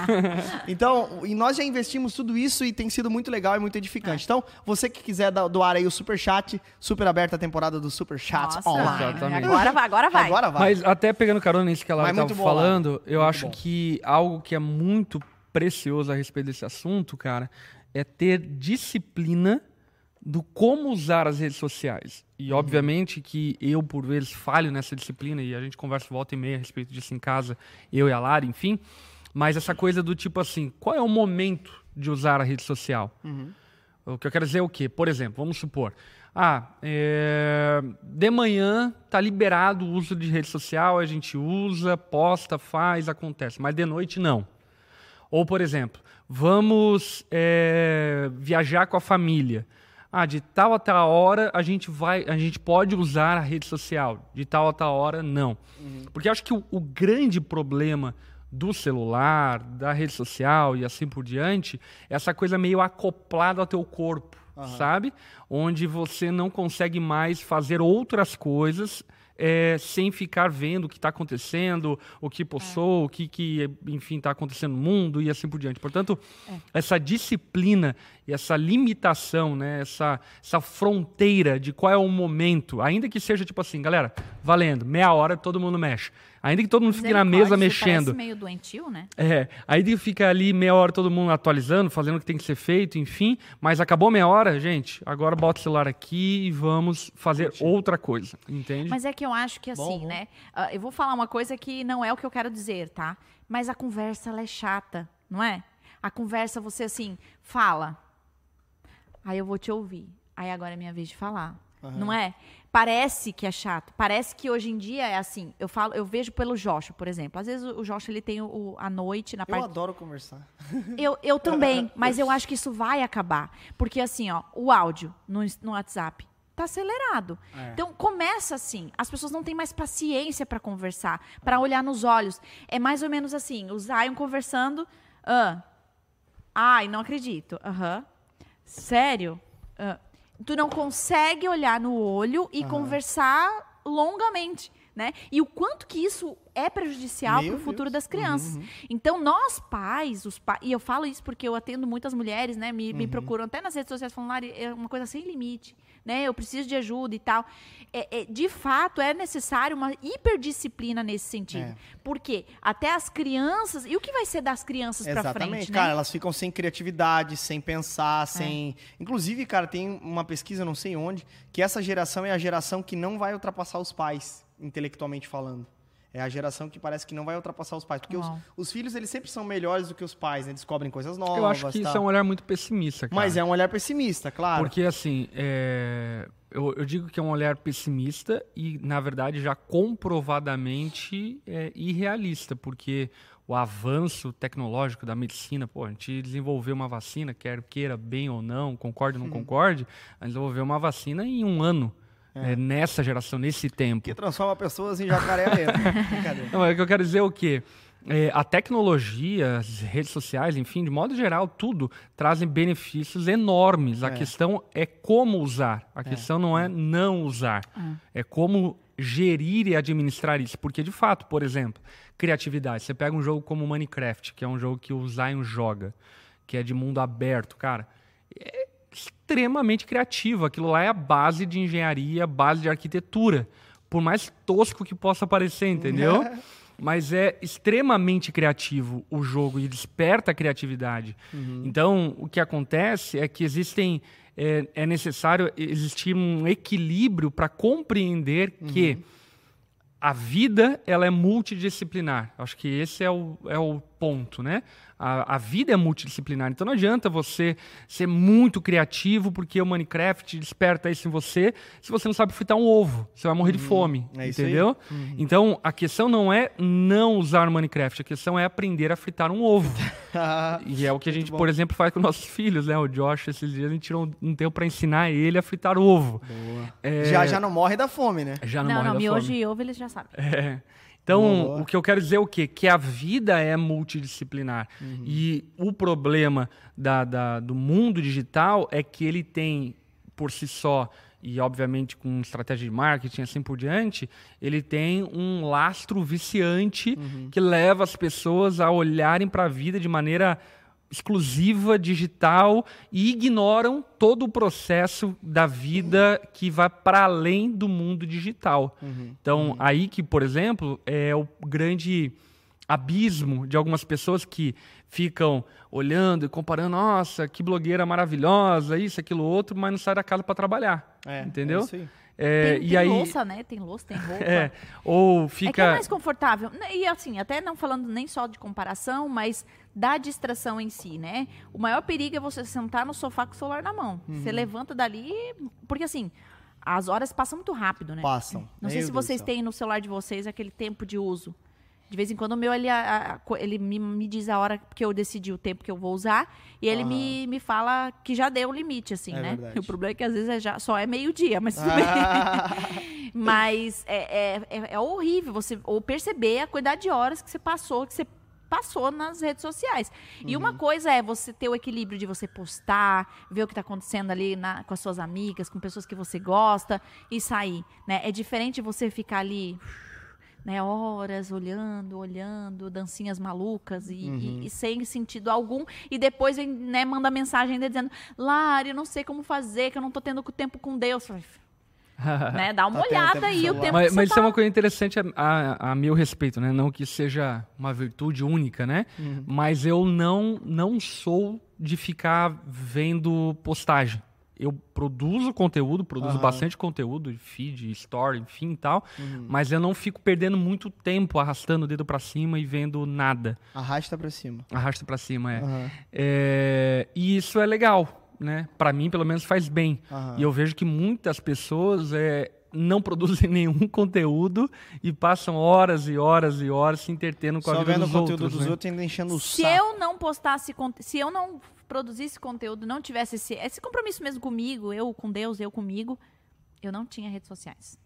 então, e nós já investimos tudo isso e tem sido muito legal e muito edificante. Então, você que quiser da- doar aí o super chat, super aberta a temporada do super chat Nossa, online. Exatamente. Agora vai, agora vai. Agora vai. Mas até pegando carona nisso que ela estava falando, eu Muito acho bom. que algo que é muito precioso a respeito desse assunto, cara, é ter disciplina do como usar as redes sociais. Uhum. E obviamente que eu, por vezes, falho nessa disciplina, e a gente conversa volta e meia a respeito disso em casa, eu e a Lara, enfim. Mas essa coisa do tipo assim, qual é o momento de usar a rede social? O que eu quero dizer é o quê? Por exemplo, vamos supor, ah, é, de manhã tá liberado o uso de rede social, a gente usa, posta, faz, acontece, mas de noite não. Ou, por exemplo, vamos é, viajar com a família. Ah, de tal a tal hora a gente vai, a gente pode usar a rede social. De tal a tal hora não. Porque eu acho que o, o grande problema do celular, da rede social e assim por diante, essa coisa meio acoplada ao teu corpo, sabe? Onde você não consegue mais fazer outras coisas é, sem ficar vendo o que está acontecendo, o que possou, o que, que enfim, está acontecendo no mundo e assim por diante. Portanto, essa disciplina e essa limitação, né, essa, essa fronteira de qual é o momento, ainda que seja tipo assim, galera, valendo, meia hora todo mundo mexe. Ainda que todo mundo fique na mesa mexendo. Meio doentio, né? É, aí fica ali meia hora todo mundo atualizando, fazendo o que tem que ser feito, enfim. Mas acabou meia hora, gente, agora bota o celular aqui e vamos fazer outra coisa, entende? Mas é que eu acho que assim, bom. né? ah, eu vou falar uma coisa que não é o que eu quero dizer, tá? Mas a conversa ela é chata, não é? A conversa você assim fala, aí eu vou te ouvir, aí agora é minha vez de falar, não é? Parece que é chato, parece que hoje em dia é assim. Eu falo, eu vejo pelo Joshua, por exemplo. Às vezes o Joshua ele tem o, o- a noite na Eu parte adoro conversar. eu, eu também, mas eu acho que isso vai acabar. Porque assim, ó, o áudio no, no WhatsApp tá acelerado. Então começa assim, as pessoas não têm mais paciência para conversar, para olhar nos olhos. É mais ou menos assim, o Zion conversando, ah, ai, não acredito. Aham. Sério? Ah. Tu não consegue olhar no olho e conversar longamente, né? E o quanto que isso é prejudicial para o futuro das crianças. Então, nós pais, os pais, e eu falo isso porque eu atendo muitas mulheres, né? Me, me procuram até nas redes sociais falando, Lari, é uma coisa sem limite, né? Eu preciso de ajuda e tal. É, é, de fato, é necessário uma hiperdisciplina nesse sentido. É. Porque até as crianças. E o que vai ser das crianças para Exatamente, frente, cara, né? elas ficam sem criatividade, sem pensar, sem. Inclusive, cara, tem uma pesquisa, não sei onde, que essa geração é a geração que não vai ultrapassar os pais, intelectualmente falando. É a geração que parece que não vai ultrapassar os pais. Porque os, os filhos, eles sempre são melhores do que os pais, né? Descobrem coisas novas. Eu acho que isso tal. é um olhar muito pessimista, cara. Mas é um olhar pessimista, claro. Porque, assim, é, eu, eu digo que é um olhar pessimista e, na verdade, já comprovadamente é irrealista, porque o avanço tecnológico da medicina, pô, a gente desenvolveu uma vacina, quer queira bem ou não, concorde ou não concorde, a gente desenvolveu uma vacina em um ano, né, nessa geração, nesse tempo. Que transforma pessoas em jacaré mesmo. Brincadeira. Não, é que eu quero dizer o quê? É, a tecnologia, as redes sociais, enfim, de modo geral, tudo trazem benefícios enormes. A É. questão é como usar. A questão não é não usar. É como gerir e administrar isso. Porque, de fato, por exemplo, criatividade. Você pega um jogo como Minecraft, que é um jogo que o Zion joga, que é de mundo aberto, cara. É extremamente criativo. Aquilo lá é a base de engenharia, base de arquitetura. Por mais tosco que possa parecer, entendeu? Mas é extremamente criativo o jogo e desperta a criatividade. Então, o que acontece é que existem. É, é necessário existir um equilíbrio para compreender que a vida ela é multidisciplinar. Acho que esse é o, é o ponto, né? A, a, vida é multidisciplinar, então não adianta você ser muito criativo porque o Minecraft desperta isso em você se você não sabe fritar um ovo. Você vai morrer uhum. de fome, é entendeu? Uhum. Então a questão não é não usar o Minecraft, a questão é aprender a fritar um ovo. e é o que a gente, por exemplo, faz com nossos filhos, né? O Josh, esses dias, a gente tirou um tempo para ensinar ele a fritar ovo. É... Já, já não morre da fome, né? Já não, não morre não, da miojo fome. e ovo eles já sabem. É. Então, o que eu quero dizer é o quê? Que a vida é multidisciplinar. Uhum. E o problema da, da, do mundo digital é que ele tem, por si só, e obviamente com estratégia de marketing assim por diante, ele tem um lastro viciante uhum. que leva as pessoas a olharem para a vida de maneira exclusiva, digital e ignoram todo o processo da vida que vai para além do mundo digital. Uhum. Então, uhum. aí que, por exemplo, é o grande abismo de algumas pessoas que ficam olhando e comparando, nossa, que blogueira maravilhosa, isso, aquilo, outro, mas não sai da casa para trabalhar. É, entendeu? É isso aí. É, tem, e tem aí, louça, né? Tem louça, tem roupa. É, ou fica... É que é mais confortável. E assim, até não falando nem só de comparação, mas da distração em si, né? O maior perigo é você sentar no sofá com o celular na mão. Uhum. Você levanta dali... Porque assim, as horas passam muito rápido, né? Passam. Não Meu sei se vocês têm no celular de vocês aquele tempo de uso. De vez em quando o meu, ele, a, a, ele me, me, diz a hora que eu decidi o tempo que eu vou usar. E ele me, me fala que já deu o limite, assim, é né? Verdade. O problema é que às vezes é já, só é meio-dia, mas tudo ah. bem. mas é, é, é, é, horrível você ou perceber a quantidade de horas que você passou, que você passou nas redes sociais. Uhum. E uma uhum. coisa é você ter o equilíbrio de você postar, ver o que está acontecendo ali na, com as suas amigas, com pessoas que você gosta e sair. Né? É diferente você ficar ali né, horas olhando, olhando, dancinhas malucas e, uhum. e, e, sem sentido algum. E depois né, manda mensagem ainda dizendo: Lari, eu não sei como fazer, que eu não estou tendo tempo com Deus. né, dá uma tá olhada aí o tempo Mas, mas tá... isso é uma coisa interessante a, a, a, meu respeito, né? Não que seja uma virtude única, né? Uhum. Mas eu não, não sou de ficar vendo postagem eu produzo conteúdo, produzo uhum. bastante conteúdo, feed, story, enfim e tal, uhum. mas eu não fico perdendo muito tempo arrastando o dedo para cima e vendo nada. Arrasta para cima. Arrasta para cima, é. Uhum. é. E isso é legal, né? Para mim, pelo menos, faz bem. E eu vejo que muitas pessoas é, não produzem nenhum conteúdo e passam horas e horas e horas se entretendo com Só a vida dos outros. Só vendo o conteúdo dos né? outros e enchendo o se saco. Se eu não postasse, se eu não produzisse conteúdo, não tivesse esse, esse compromisso mesmo comigo, eu com Deus, eu comigo, eu não tinha redes sociais.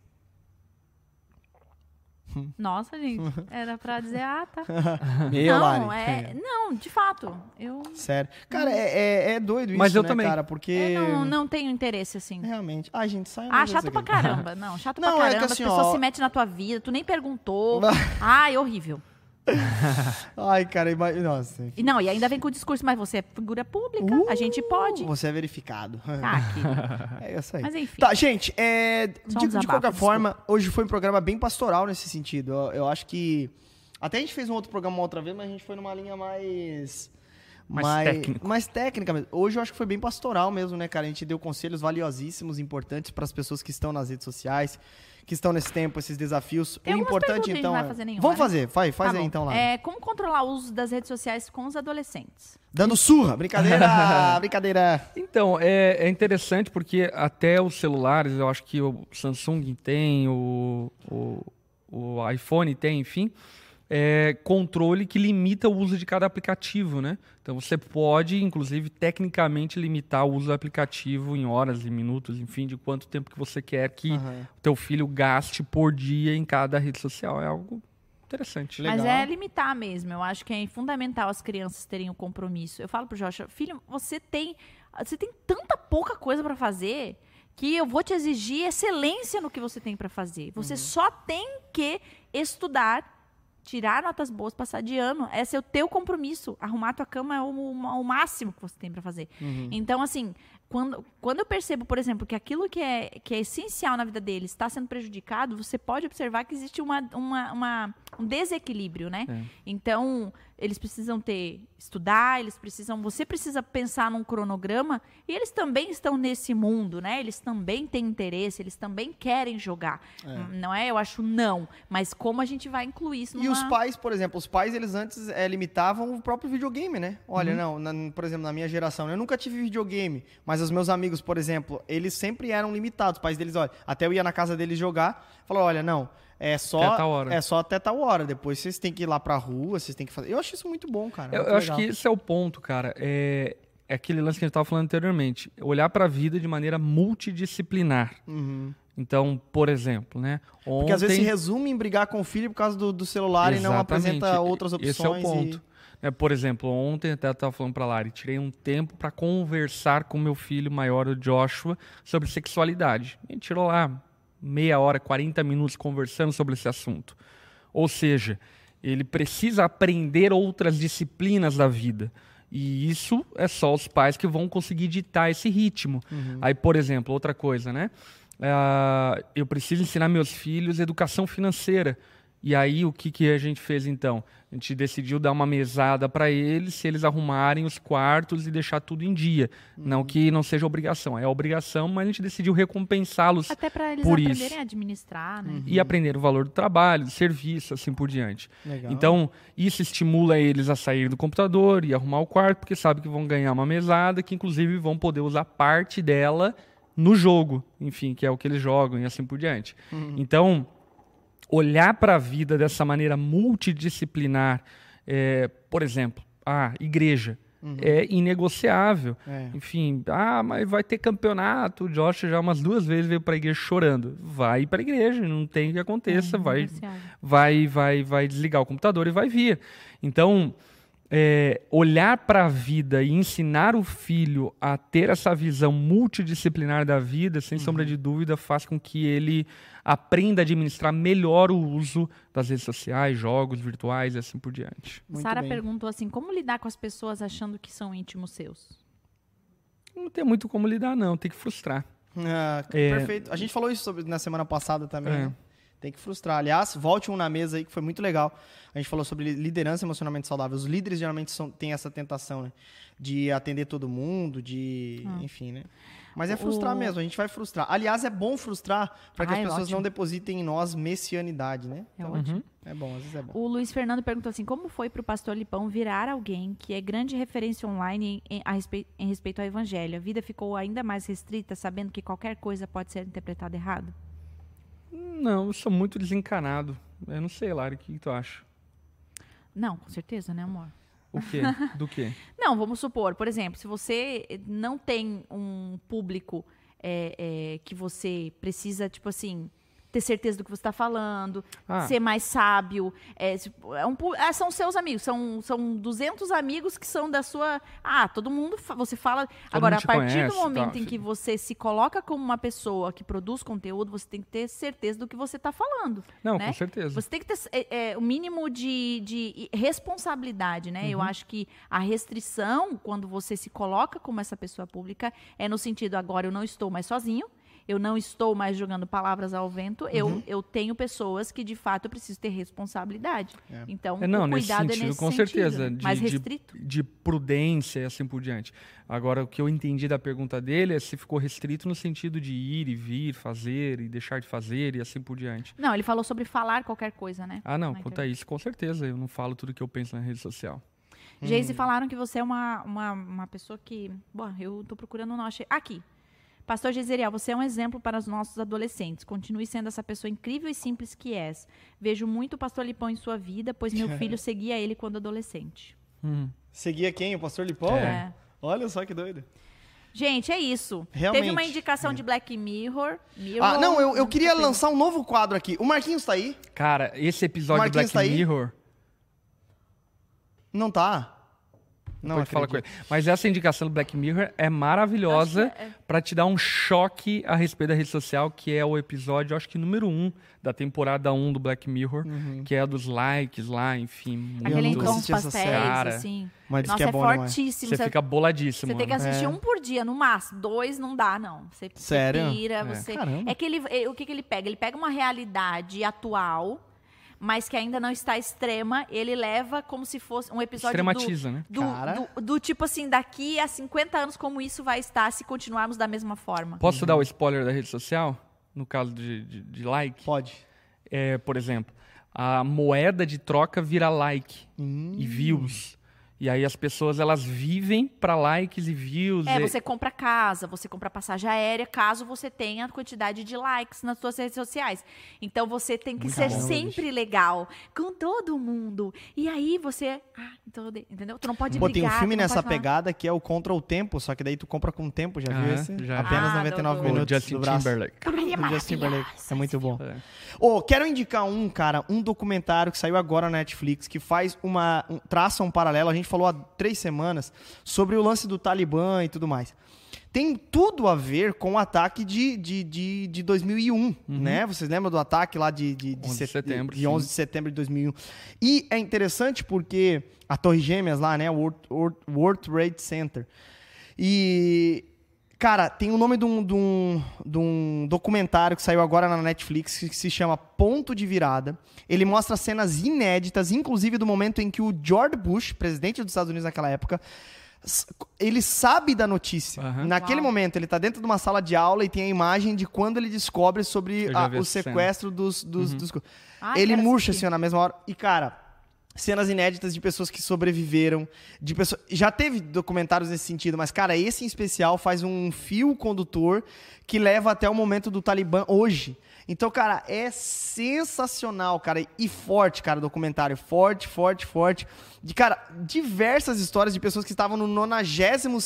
Nossa, gente, era pra dizer, ah, tá. Meu não, é, não, de fato, eu... Sério. Cara, é, é, é doido isso, Mas eu né, também. cara, porque... Eu não, não tenho interesse, assim. Realmente. Ah, gente, sai Ah, chato pra caramba. Não, chato não, pra caramba. É que, assim, As pessoas ó... se metem na tua vida, tu nem perguntou. Ai, horrível. Ai, cara, imagina. Nossa. E não, e ainda vem com o discurso, mas você é figura pública, uh, a gente pode. Você é verificado. Tá, é isso aí. Mas enfim. Tá, gente, é, de, um de, qualquer forma, hoje foi um programa bem pastoral nesse sentido. Eu, eu, acho que. Até a gente fez um outro programa uma outra vez, mas a gente foi numa linha mais. Mais, mais técnica. Mais técnica mesmo. Hoje eu acho que foi bem pastoral mesmo, né, cara? A gente deu conselhos valiosíssimos, importantes para as pessoas que estão nas redes sociais que estão nesse tempo, esses desafios. Tem o importante, então. Não vai fazer nenhuma, Vamos né? fazer, faz, faz tá aí então lá. É, como controlar o uso das redes sociais com os adolescentes? Dando surra, brincadeira, brincadeira. Então, é, é, interessante porque até os celulares, eu acho que o Samsung tem, o, o, o iPhone tem, enfim é, controle que limita o uso de cada aplicativo, né? Então você pode, inclusive, tecnicamente limitar o uso do aplicativo em horas e minutos, enfim, de quanto tempo que você quer que uhum. o teu filho gaste por dia em cada rede social. É algo interessante. Mas Legal. é limitar mesmo. Eu acho que é fundamental as crianças terem o um compromisso. Eu falo pro Joshua, filho, você tem, você tem tanta pouca coisa para fazer que eu vou te exigir excelência no que você tem para fazer. Você uhum. só tem que estudar tirar notas boas, passar de ano. Esse é o teu compromisso. Arrumar tua cama é o, o, máximo que você tem para fazer. Uhum. Então, assim, quando, quando eu percebo, por exemplo, que aquilo que é, que é essencial na vida deles está sendo prejudicado, você pode observar que existe uma, uma, uma um desequilíbrio, né? É. Então, eles precisam ter estudar, eles precisam, você precisa pensar num cronograma e eles também estão nesse mundo, né? Eles também têm interesse, eles também querem jogar. Hum, Não é, eu acho não, mas como a gente vai incluir isso E numa os pais, por exemplo, os pais eles antes eh, limitavam o próprio videogame, né? Olha, Uhum. não, na- por exemplo, na minha geração, eu nunca tive videogame, mas os meus amigos, por exemplo, eles sempre eram limitados. Os pais deles, olha, até eu ia na casa deles jogar, falou, olha, não, é só Até tal hora. é só até tal hora. Depois vocês têm que ir lá pra rua, vocês têm que fazer. Eu acho isso muito bom, cara. Eu, eu acho que esse é o ponto, cara. É, é aquele lance que a gente estava falando anteriormente. Olhar para a vida de maneira multidisciplinar. Uhum. Então, por exemplo, né? Ontem, Porque às vezes se resume em brigar com o filho por causa do, do celular e não Exatamente. apresenta outras opções. Esse é o ponto. e- É, por exemplo, ontem até estava falando para Lari, tirei um tempo para conversar com meu filho maior, o Joshua, sobre sexualidade. A gente tirou lá meia hora, 40 minutos conversando sobre esse assunto. Ou seja, ele precisa aprender outras disciplinas da vida. E isso é só os pais que vão conseguir ditar esse ritmo. Aí, por exemplo, outra coisa, né? Ah, eu preciso ensinar meus filhos educação financeira. E aí, o que, que a gente fez então? A gente decidiu dar uma mesada para eles, se eles arrumarem os quartos e deixar tudo em dia. Não que não seja obrigação, é obrigação, mas a gente decidiu recompensá-los até para eles por aprenderem isso. a administrar, né? e aprender o valor do trabalho, do serviço, assim por diante. Legal. Então, isso estimula eles a sair do computador e arrumar o quarto, porque sabe que vão ganhar uma mesada, que inclusive vão poder usar parte dela no jogo, enfim, que é o que eles jogam e assim por diante. Então, olhar para a vida dessa maneira multidisciplinar, é, por exemplo, a igreja é inegociável. É. Enfim, ah, mas vai ter campeonato. O Josh já umas duas vezes veio para a igreja chorando. Vai para a igreja, não tem que aconteça, vai, Negociável. vai, vai, vai desligar o computador e vai vir. Então, é, olhar para a vida e ensinar o filho a ter essa visão multidisciplinar da vida, sem sombra Uhum. de dúvida, faz com que ele aprenda a administrar melhor o uso das redes sociais, jogos virtuais e assim por diante. Sara perguntou assim: como lidar com as pessoas achando que são íntimos seus? Não tem muito como lidar, não, tem que frustrar. Ah, É. Perfeito. A gente falou isso sobre- na semana passada também. É. né? Tem que frustrar. Aliás, volte um na mesa aí, que foi muito legal. A gente falou sobre liderança emocionalmente saudável. Os líderes geralmente são, têm essa tentação, né? De atender todo mundo, de. Enfim, né? Mas é frustrar O- mesmo, a gente vai frustrar. Aliás, é bom frustrar para que Ah, as é pessoas ótimo. não depositem em nós messianidade, né? É Então, ótimo. é bom, às vezes é bom. O Luiz Fernando perguntou assim: como foi para o pastor Lipão virar alguém que é grande referência online em, a respe- em respeito ao evangelho? A vida ficou ainda mais restrita, sabendo que qualquer coisa pode ser interpretada errado? Não, eu sou muito desencanado. Eu não sei, Lari, o que, que tu acha? Não, com certeza, né, amor? O quê? Do quê? Não, vamos supor, por exemplo, se você não tem um público é, é, que você precisa, tipo assim, ter certeza do que você está falando, Ah. ser mais sábio. É, é um é, são seus amigos, são, são 200 amigos que são da sua. Ah, todo mundo. Você fala. Agora, mundo a partir conhece do momento tal, em que você se coloca como uma pessoa que produz conteúdo, você tem que ter certeza do que você está falando. Não, né? com certeza. Você tem que ter é, é, o mínimo de, de responsabilidade, né? Uhum. Eu acho que a restrição, quando você se coloca como essa pessoa pública, é no sentido, agora eu não estou mais sozinho, eu não estou mais jogando palavras ao vento, Uhum. eu, eu tenho pessoas que, de fato, eu preciso ter responsabilidade. Então, É, não, o nesse cuidado sentido, é nesse com sentido, certeza. De, mais de- restrito. De, prudência e assim por diante. Agora, o que eu entendi da pergunta dele é se ficou restrito no sentido de ir e vir, fazer e deixar de fazer e assim por diante. Não, ele falou sobre falar qualquer coisa, né? Ah, não, Na quanto a isso, com certeza. Eu não falo tudo que eu penso na rede social. Geise falaram que você é uma, uma, uma pessoa que. Bom, eu tô procurando, não achei. Aqui. Pastor Geiseriel, você é um exemplo para os nossos adolescentes. Continue sendo essa pessoa incrível e simples que és. Vejo muito o pastor Lipão em sua vida, pois meu filho seguia ele quando adolescente. Hum. Seguia quem? O pastor Lipão? É. Olha só que doido. Gente, é isso. Realmente. Teve uma indicação de Black Mirror. Mirror Ah, não, eu, eu queria lançar um novo quadro aqui. O Marquinhos tá aí? Cara, esse episódio do Marquinhos Black tá? Mirror. Não tá? Não, Pode falar com ele. Mas essa indicação do Black Mirror é maravilhosa é. pra te dar um choque a respeito da rede social, que é o episódio, acho que número um da temporada 1 do Black Mirror, que é a dos likes lá, enfim. Muito... Aquele essa pastéis. Cara, assim. Mas diz Nossa, que é é, bom demais. fortíssimo. Você Você, fica boladíssimo. você tem que mano. assistir É. um por dia, no máximo. Dois não dá, não. Você, você Sério? pira, É. você... Caramba. É que ele, é, o que, que ele pega? Ele pega uma realidade atual, mas que ainda não está extrema, ele leva como se fosse um episódio do, Extrematiza, né? do, Cara. do- do tipo assim, daqui a 50 anos, como isso vai estar se continuarmos da mesma forma. Posso Uhum. dar o spoiler da rede social? No caso de, de, de like? Pode. É, por exemplo, a moeda de troca vira like Hum. e views. E aí as pessoas elas vivem para likes e views. É, e- você compra casa, você compra passagem aérea, caso você tenha a quantidade de likes nas suas redes sociais. Então você tem que Muito ser bom, sempre legal com todo mundo. E aí você, ah, então, entendeu? Tu não pode Pô, tem um brigar, filme nessa pegada que é o Contra o Tempo, só que daí tu compra com tempo, já viu Aham, esse? já. Apenas Ah, do- 99 do- o minutos Justin do braço. Timberlake. Ai, é do Justin Timberlake. É muito bom. É. Ô, quero indicar um, cara, um documentário que saiu agora na Netflix, que faz uma. Um, traça um paralelo. A gente falou há três semanas sobre o lance do Talibã e tudo mais. Tem tudo a ver com o ataque de, de, de, de 2001, né? Vocês lembram do ataque lá de, de, de, 11 Uhum. de set- setembro, de sim. 11 de setembro de 2001. E é interessante porque a Torre Gêmeas lá, né? O World, World, World Trade Center. E, cara, tem o nome de um, de, um, de um documentário que saiu agora na Netflix que se chama Ponto de Virada. Ele mostra cenas inéditas, inclusive do momento em que o George Bush, presidente dos Estados Unidos naquela época, ele sabe da notícia. Aham. Naquele Uau. momento, ele tá dentro de uma sala de aula e tem a imagem de quando ele descobre sobre a- o essa cena. sequestro dos, dos, dos co- Ai, ele murcha assistir. assim na mesma hora. E, cara, cenas inéditas de pessoas que sobreviveram, de pessoas. Já teve documentários nesse sentido, mas, cara, esse em especial faz um fio condutor que leva até o momento do Talibã hoje. Então, cara, é sensacional, cara. E forte, cara, documentário. Forte, forte, forte. De, cara, diversas histórias de pessoas que estavam no 92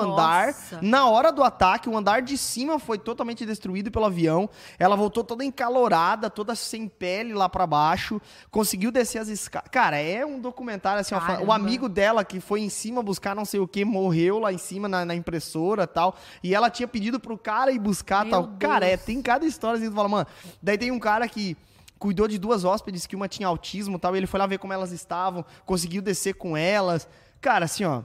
andar. Na hora do ataque, o andar de cima foi totalmente destruído pelo avião. Ela voltou toda encalorada, toda sem pele lá pra baixo. Conseguiu descer as escadas. Cara, é um documentário assim. ó, o amigo dela que foi em cima buscar não sei o que, morreu lá em cima na, na impressora tal. E ela tinha pedido pro cara ir buscar Meu tal. Cara, é, Deus. tem cada história assim, tu fala, mano. Daí tem um cara que cuidou de duas hóspedes que uma tinha autismo tal, e ele foi lá ver como elas estavam, conseguiu descer com elas. Cara, assim, ó,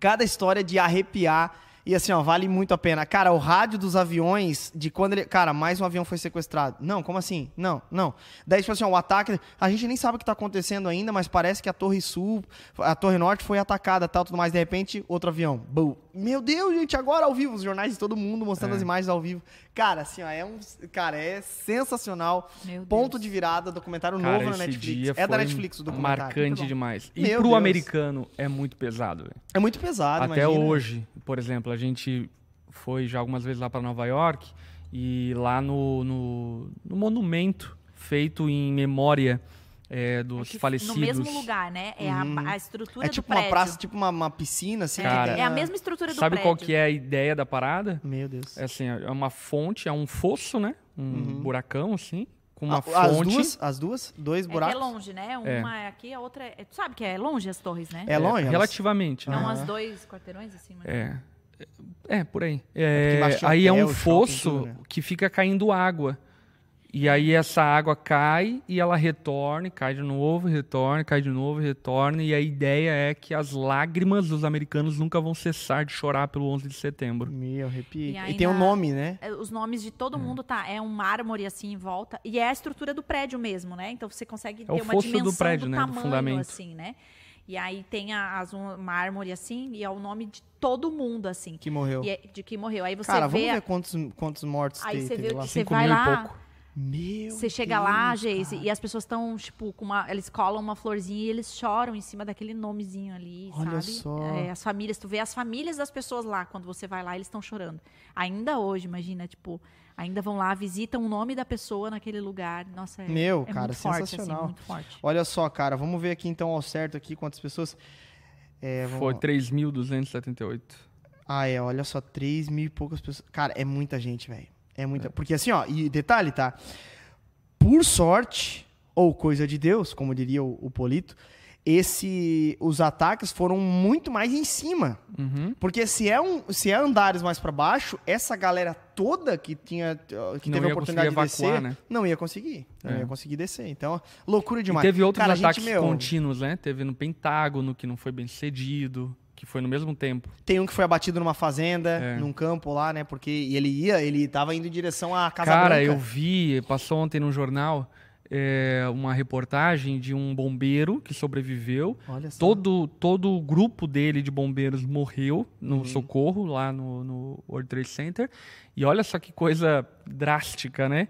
cada história de arrepiar e assim, ó, vale muito a pena. Cara, o rádio dos aviões, de quando ele. Cara, mais um avião foi sequestrado. Não, como assim? Não, não. Daí, tipo assim, ó, o ataque. A gente nem sabe o que tá acontecendo ainda, mas parece que a Torre Sul, a Torre Norte foi atacada tal, tudo mais. De repente, outro avião. Bum. Meu Deus, gente, agora ao vivo. Os jornais de todo mundo mostrando É. as imagens ao vivo. Cara, assim, ó, é um. Cara, é sensacional. Meu Ponto Deus. de virada, documentário Cara, novo na Netflix. dia É da Netflix o documentário. Marcante demais. E Meu pro Deus. americano é muito pesado, velho. É muito pesado, Até imagina. hoje, por exemplo, a gente foi já algumas vezes lá para Nova York e lá no, no, no monumento feito em memória é, É dos que falecidos. No mesmo lugar, né? É a, a estrutura É tipo do prédio. uma praça, tipo uma, uma piscina, assim. Cara, tem É a mesma estrutura do Sabe prédio. qual que é a ideia da parada? Meu Deus. É assim, é uma fonte, é um fosso, né? Um buracão, assim, com uma Ah, as fonte. duas? As duas? Dois É que buracos? é longe, né? Uma é aqui, a outra é... Tu sabe que é longe as torres, né? É longe? Relativamente, É né? umas dois quarteirões, assim, mas... É. É, por aí. É, tinha aí é um fosso tudo, né? que fica caindo água. E aí essa água cai e ela retorna, e cai de novo, retorna, cai de novo, retorna. E a ideia é que as lágrimas dos americanos nunca vão cessar de chorar pelo 11 de setembro. Meu, arrepiei. E E, tem um nome, né? É, Os nomes de todo mundo tá. É um mármore assim em volta. E é a estrutura do prédio mesmo, né? Então você consegue É o ter uma fosso do dimensão prédio, né? Do tamanho, fundamento. assim, né? E aí tem a- as um, mármore assim, e é o nome de todo mundo, assim. Que morreu. É- de que morreu. Aí você Cara, vê. vamos a- ver quantos, quantos mortos Aí tem, você teve vê lá. que você vai lá. Meu Você chega lá, Deus, Geise, cara. e as pessoas estão, tipo, com uma. Eles colam uma florzinha e eles choram em cima daquele nomezinho ali, Olha sabe? só. É, as famílias, tu vê as famílias das pessoas lá, quando você vai lá, eles estão chorando. Ainda hoje, imagina, tipo, ainda vão lá, visitam o nome da pessoa naquele lugar. Nossa, é, Meu, é cara, muito forte, sensacional. assim, muito forte. Olha só, cara, vamos ver aqui então ao certo aqui quantas pessoas. É, vamos... Foi 3.278. Ah, é, olha só, 3 mil e poucas pessoas. Cara, é muita gente, velho. É muita. Porque assim, ó, e detalhe, tá? Por sorte, ou coisa de Deus, como diria o, o Polito, esse, os ataques foram muito mais em cima. Uhum. Porque se é, um, se é andares mais pra baixo, essa galera toda que tinha que Não teve a oportunidade de evacuar, descer, né? não ia conseguir. Não É. ia conseguir descer. Então, loucura demais. E teve outros Cara, a gente, ataques meu, contínuos, né? Teve no Pentágono, que não foi bem sucedido, que foi no mesmo tempo. Tem um que foi abatido numa fazenda, É. num campo lá, né? Porque ele ia, ele tava indo em direção à Casa Cara, Branca. eu vi, passou ontem no jornal, é, uma reportagem de um bombeiro que sobreviveu. Olha só. Todo, todo o grupo dele de bombeiros morreu no Uhum. socorro lá no, no World Trade Center. E olha só que coisa drástica, né?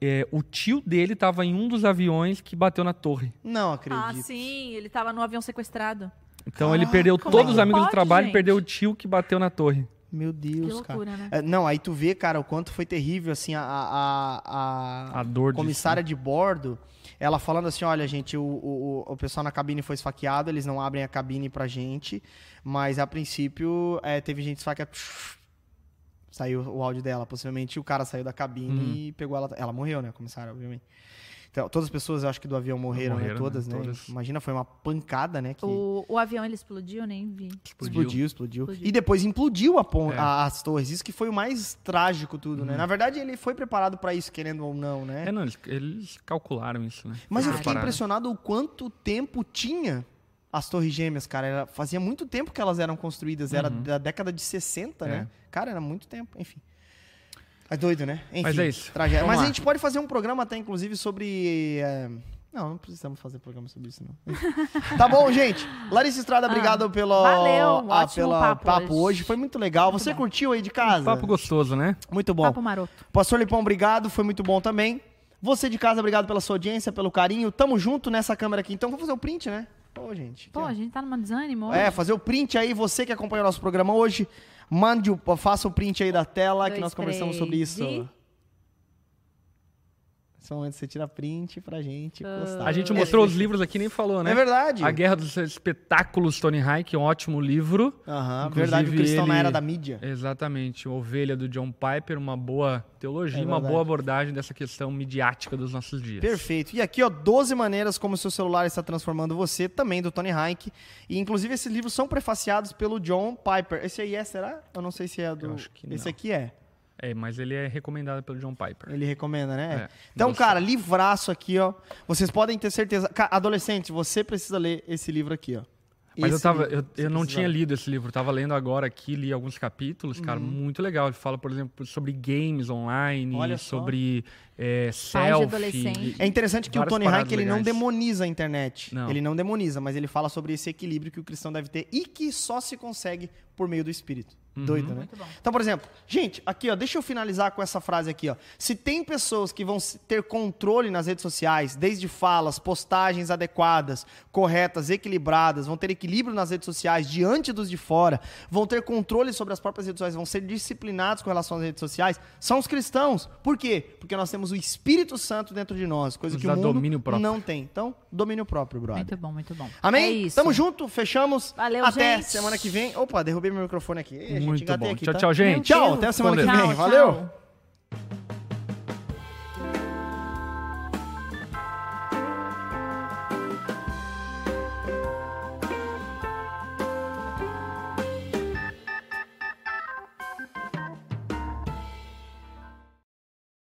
É, o tio dele estava em um dos aviões que bateu na torre. Não Ah, acredito. sim, ele tava no avião sequestrado. Então ele Caraca, perdeu todos é os amigos do pode, trabalho e gente? perdeu o tio que bateu na torre. Meu Que Deus, loucura, cara. né? É, Não, aí tu vê, cara, o quanto foi terrível, assim, a, a, a, A dor disso, comissária de bordo, ela falando assim, olha, gente, o, o, o- pessoal na cabine foi esfaqueado, eles não abrem a cabine pra gente, mas a princípio é, teve gente esfaqueada. Saiu o áudio dela, possivelmente o cara saiu da cabine Hum. e pegou ela. Ela morreu, né, comissária, obviamente. Então, todas as pessoas, acho que do avião morreram, né? Morreram, né? Todas, né? Todas. Imagina, foi uma pancada, né? Que... O, o avião ele explodiu, nem vi. Explodiu, explodiu. Explodiu. E depois implodiu a pon- É. a- as torres. Isso que foi o mais trágico tudo, né? Na verdade, ele foi preparado pra isso, querendo ou não, né? É, não, eles, eles calcularam isso, né? Mas eu fiquei impressionado o quanto tempo tinha as torres gêmeas, cara. Era- fazia muito tempo que elas eram construídas. Era Uhum. da década de 60, né? É. Cara, era muito tempo. Enfim. É doido, né? Enfim, Mas é isso. tragédia. Mas a lá. gente pode fazer um programa até, inclusive, sobre... é, Não, não precisamos fazer programa sobre isso, não. tá bom, gente. Larissa Estrada, obrigado pelo, Ah, valeu, um ah, pelo papo hoje. hoje. Foi muito legal. Muito Você bom. curtiu aí de casa? Papo gostoso, né? Muito bom. Papo maroto. Pastor Lipão, obrigado. Foi muito bom também. Você de casa, obrigado pela sua audiência, pelo carinho. Tamo junto nessa câmera aqui. Então, vamos fazer o print, né? Pô, gente. Pô, a gente tá numa desânimo. É, hoje. fazer o print aí. Você que acompanha o nosso programa hoje, mande o, faça o print aí da tela que Dois, nós conversamos sobre três, isso. e- Esse momento você tira print pra gente postar. A gente É, mostrou os livros aqui e nem falou, né? É verdade. A Guerra dos Espetáculos, Tony Hayek, um ótimo livro. Aham, Inclusive, verdade, o cristão na ele- era da mídia. Exatamente. Ovelha do John Piper, uma boa teologia, É uma boa abordagem dessa questão midiática dos nossos dias. Perfeito. E aqui, ó, 12 maneiras como o seu celular está transformando você, também do Tony Hayek. E inclusive esses livros são prefaciados pelo John Piper. Esse aí é, será? Eu não sei se é do. Eu acho que Esse não. aqui é. É, mas ele é recomendado pelo John Piper. Ele recomenda, né? É, então, gostei. cara, livraço aqui, ó. Vocês podem ter certeza. Adolescente, você precisa ler esse livro aqui, ó. Mas eu, Esse tava, livro eu, eu não tinha lido esse livro, tava lendo agora aqui, li alguns capítulos, cara, muito legal. Ele fala, por exemplo, sobre games online, Olha sobre é, selfie. adolescente. É interessante que o Tony Hayek ele não demoniza a internet. Não. Ele não demoniza, mas ele fala sobre esse equilíbrio que o cristão deve ter e que só se consegue por meio do Espírito. Uhum. Doido, né? Muito bom. Então, por exemplo, gente, aqui, ó, deixa eu finalizar com essa frase aqui, ó. Se tem pessoas que vão ter controle nas redes sociais, desde falas, postagens adequadas, corretas, equilibradas, vão ter equilíbrio nas redes sociais diante dos de fora, vão ter controle sobre as próprias redes sociais, vão ser disciplinados com relação às redes sociais, são os cristãos. Por quê? Porque nós temos o Espírito Santo dentro de nós, coisa Nos que o mundo não tem. Então, domínio próprio, brother. Muito bom, muito bom. Amém? É isso. Tamo junto, fechamos. Valeu, Até gente. semana que vem. Opa, derrubei meu microfone aqui. Muito bom. aqui, Tchau, tá? tchau, gente. Tchau, até a semana que vem. Tchau, Valeu. tchau.